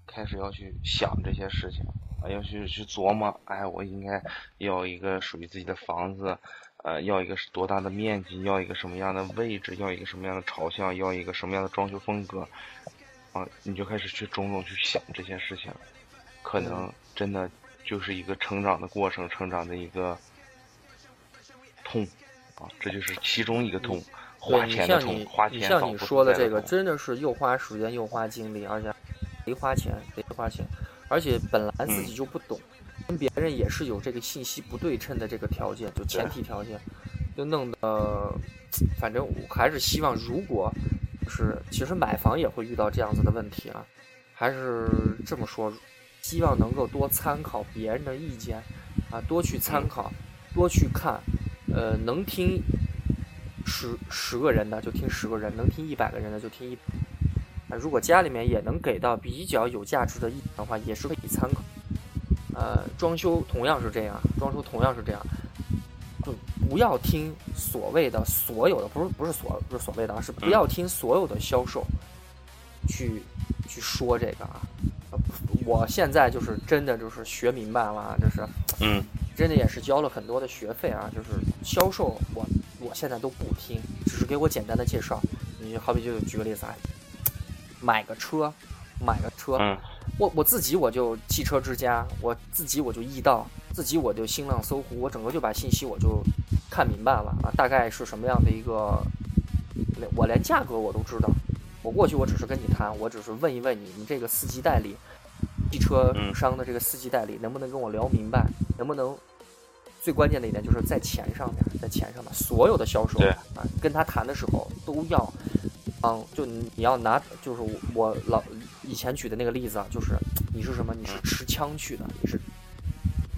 开始要去想这些事情，啊，要去去琢磨，哎，我应该要一个属于自己的房子，呃，要一个是多大的面积，要一个什么样的位置，要一个什么样的朝向，要一个什么样的装修风格，啊，你就开始去种种去想这些事情，可能真的就是一个成长的过程，成长的一个痛。啊，这就是其中一个痛，花钱你痛，花你像你说的这个，真的是又花时间又花精力，而且没花钱，得花钱，而且本来自己就不懂，跟别人也是有这个信息不对称的这个条件，就前提条件，就弄得，反正我还是希望，如果是其实买房也会遇到这样子的问题啊，还是这么说，希望能够多参考别人的意见啊，多去参考，多去看，呃，能听十十个人的就听十个人，能听一百个人的就听一。啊，如果家里面也能给到比较有价值的意见的话，也是可以参考。呃，装修同样是这样，装修同样是这样。不要听所谓的所有的，不是不是所不是所谓的啊，是不要听所有的销售去去说这个啊。呃我现在就是真的就是学明白了啊，就是嗯真的也是交了很多的学费啊，就是销售我我现在都不听，只是给我简单的介绍。你好比就举个例子啊，买个车，买个车，嗯我我自己我就汽车之家，我自己我就易到，自己我就新浪、搜狐，我整个就把信息我就看明白了啊，大概是什么样的一个，我连价格我都知道。我过去我只是跟你谈，我只是问一问你，你这个司机代理，汽车嗯商的这个司机代理能不能跟我聊明白，能不能？最关键的一点就是在钱上面，在钱上面，所有的销售啊，跟他谈的时候都要，嗯，就你你要拿，就是我我老以前举的那个例子啊，就是你是什么？你是持枪去的，你是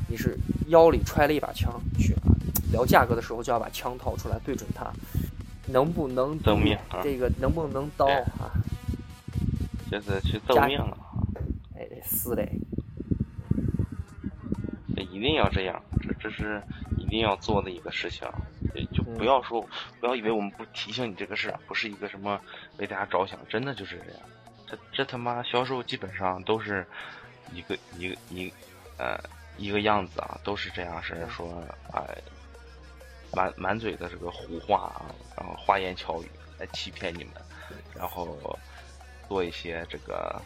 你是腰里揣了一把枪去啊，聊价格的时候就要把枪掏出来对准他，能不能赠命啊。这个能不能刀对啊？就是去赠加命了，哎，是的，这一定要这样，这这是一定要做的一个事情，也就不要说不要以为我们不提醒你这个事儿，不是一个什么为大家着想，真的就是这样。这这他妈销售基本上都是一个一个一呃一个样子啊，都是这样是说哎、满满嘴的这个胡话啊，然后花言巧语来欺骗你们，然后做一些这个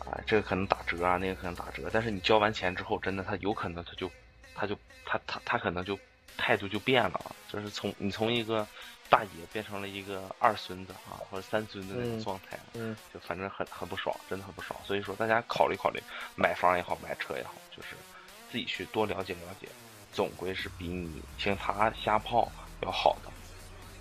啊，这个可能打折啊，那个可能打折，但是你交完钱之后，真的他有可能他就他就他他他可能就态度就变了，就是从你从一个大爷变成了一个二孙子啊或者三孙子那种嗯状态，嗯就反正很很不爽，真的很不爽。所以说大家考虑考虑，买房也好，买车也好，就是自己去多了解了解，总归是比你听他瞎泡要好的。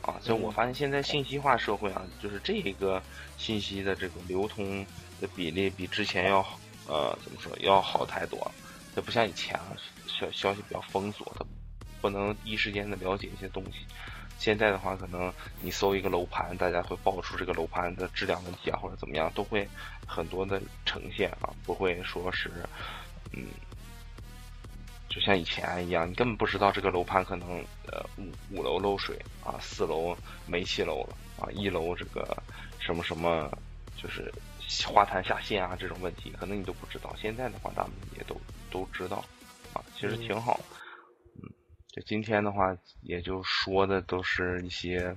啊，所以我嗯发现现在信息化社会啊，就是这个信息的这个流通的比例比之前要呃怎么说要好太多了。这不像以前啊，消消息比较封锁，它不能第一时间的了解一些东西。现在的话，可能你搜一个楼盘，大家会爆出这个楼盘的质量问题啊，或者怎么样，都会很多的呈现啊，不会说是嗯，就像以前一样，你根本不知道这个楼盘可能呃五五楼漏水啊，四楼煤气楼了啊，一楼这个什么什么就是花坛下陷啊这种问题，可能你都不知道。现在的话，咱们也都都知道啊，其实挺好。嗯，就今天的话，也就说的都是一些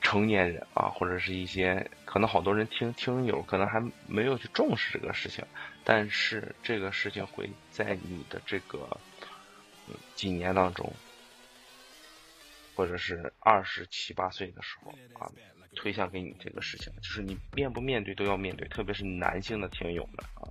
成年人啊，或者是一些可能好多人听听友可能还没有去重视这个事情，但是这个事情会在你的这个几年当中，或者是二十七八岁的时候啊，推向给你这个事情，就是你面不面对都要面对，特别是男性的听友们啊，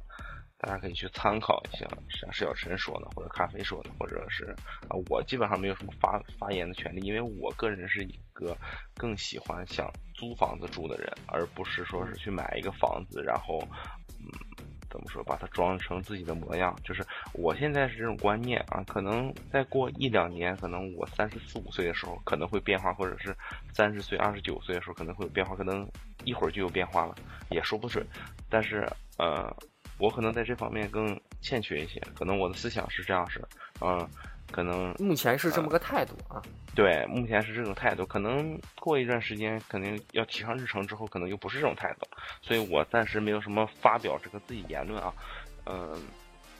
大家可以去参考一下，像石小晨说的，或者咖啡说的，或者是啊，我基本上没有什么发发言的权利，因为我个人是一个更喜欢想租房子住的人，而不是说是去买一个房子，然后。怎么说？把它装成自己的模样，就是我现在是这种观念啊。可能再过一两年，可能我三十四五岁的时候可能会变化，或者是三十岁、二十九岁的时候可能会有变化，可能一会儿就有变化了，也说不准。但是呃，我可能在这方面更欠缺一些，可能我的思想是这样式，嗯、可能目前是这么个态度啊。对，目前是这种态度，可能过一段时间，肯定要提上日程之后，可能又不是这种态度，所以我暂时没有什么发表这个自己言论啊，嗯、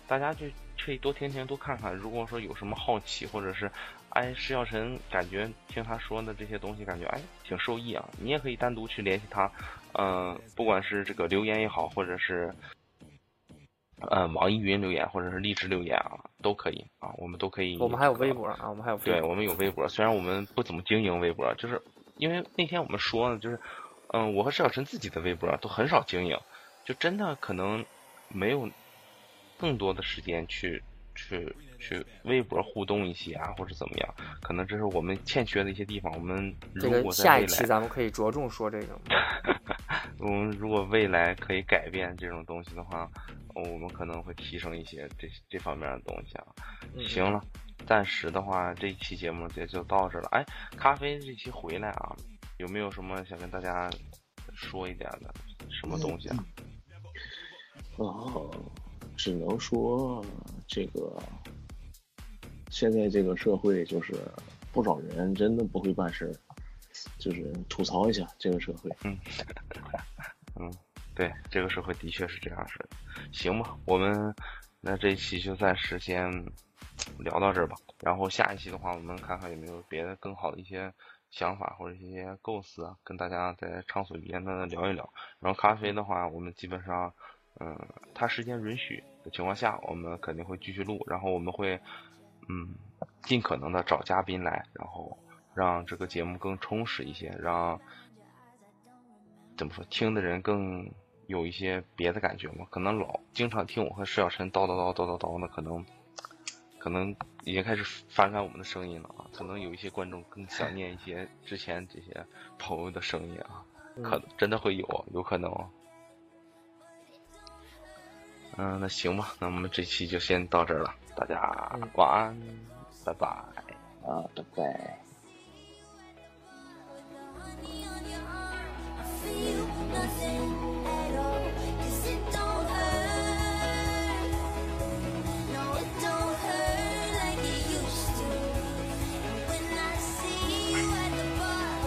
大家就可以多听听，多看看。如果说有什么好奇，或者是，哎，石小晨感觉听他说的这些东西，感觉哎挺受益啊，你也可以单独去联系他，嗯、不管是这个留言也好，或者是。呃，网易云留言或者是荔枝留言啊，都可以啊，我们都可以。我们还有微博啊，我们还有。对，我们有微博，虽然我们不怎么经营微博，就是因为那天我们说呢，就是，嗯、我和石小晨自己的微博都很少经营，就真的可能没有更多的时间去去去微博互动一些啊，或者怎么样，可能这是我们欠缺的一些地方。我们如个下一果在未来，期咱们可以着重说这个。[LAUGHS] 我们如果未来可以改变这种东西的话，哦我们可能会提升一些这这方面的东西啊。嗯行了，暂时的话，这一期节目也就到这了。哎，咖啡这期回来啊，有没有什么想跟大家说一点的什么东西啊？哦，只能说这个现在这个社会就是不少人真的不会办事儿，就是吐槽一下这个社会。嗯，嗯，对，这个社会的确是这样式的。行吧，我们那这一期就暂时先聊到这儿吧。然后下一期的话，我们看看有没有别的更好的一些想法或者一些构思啊，跟大家再畅所欲言的聊一聊。然后咖啡的话，我们基本上，嗯，它时间允许的情况下，我们肯定会继续录。然后我们会，嗯，尽可能的找嘉宾来，然后让这个节目更充实一些，让怎么说听的人更有一些别的感觉嘛。可能老经常听我和石小晨叨叨叨叨叨叨的，可能可能已经开始反感我们的声音了啊。可能有一些观众更想念一些之前这些朋友的声音啊，可能真的会有，有可能嗯那行吧那我们这期就先到这儿了大家晚安拜拜啊拜拜 Nothing.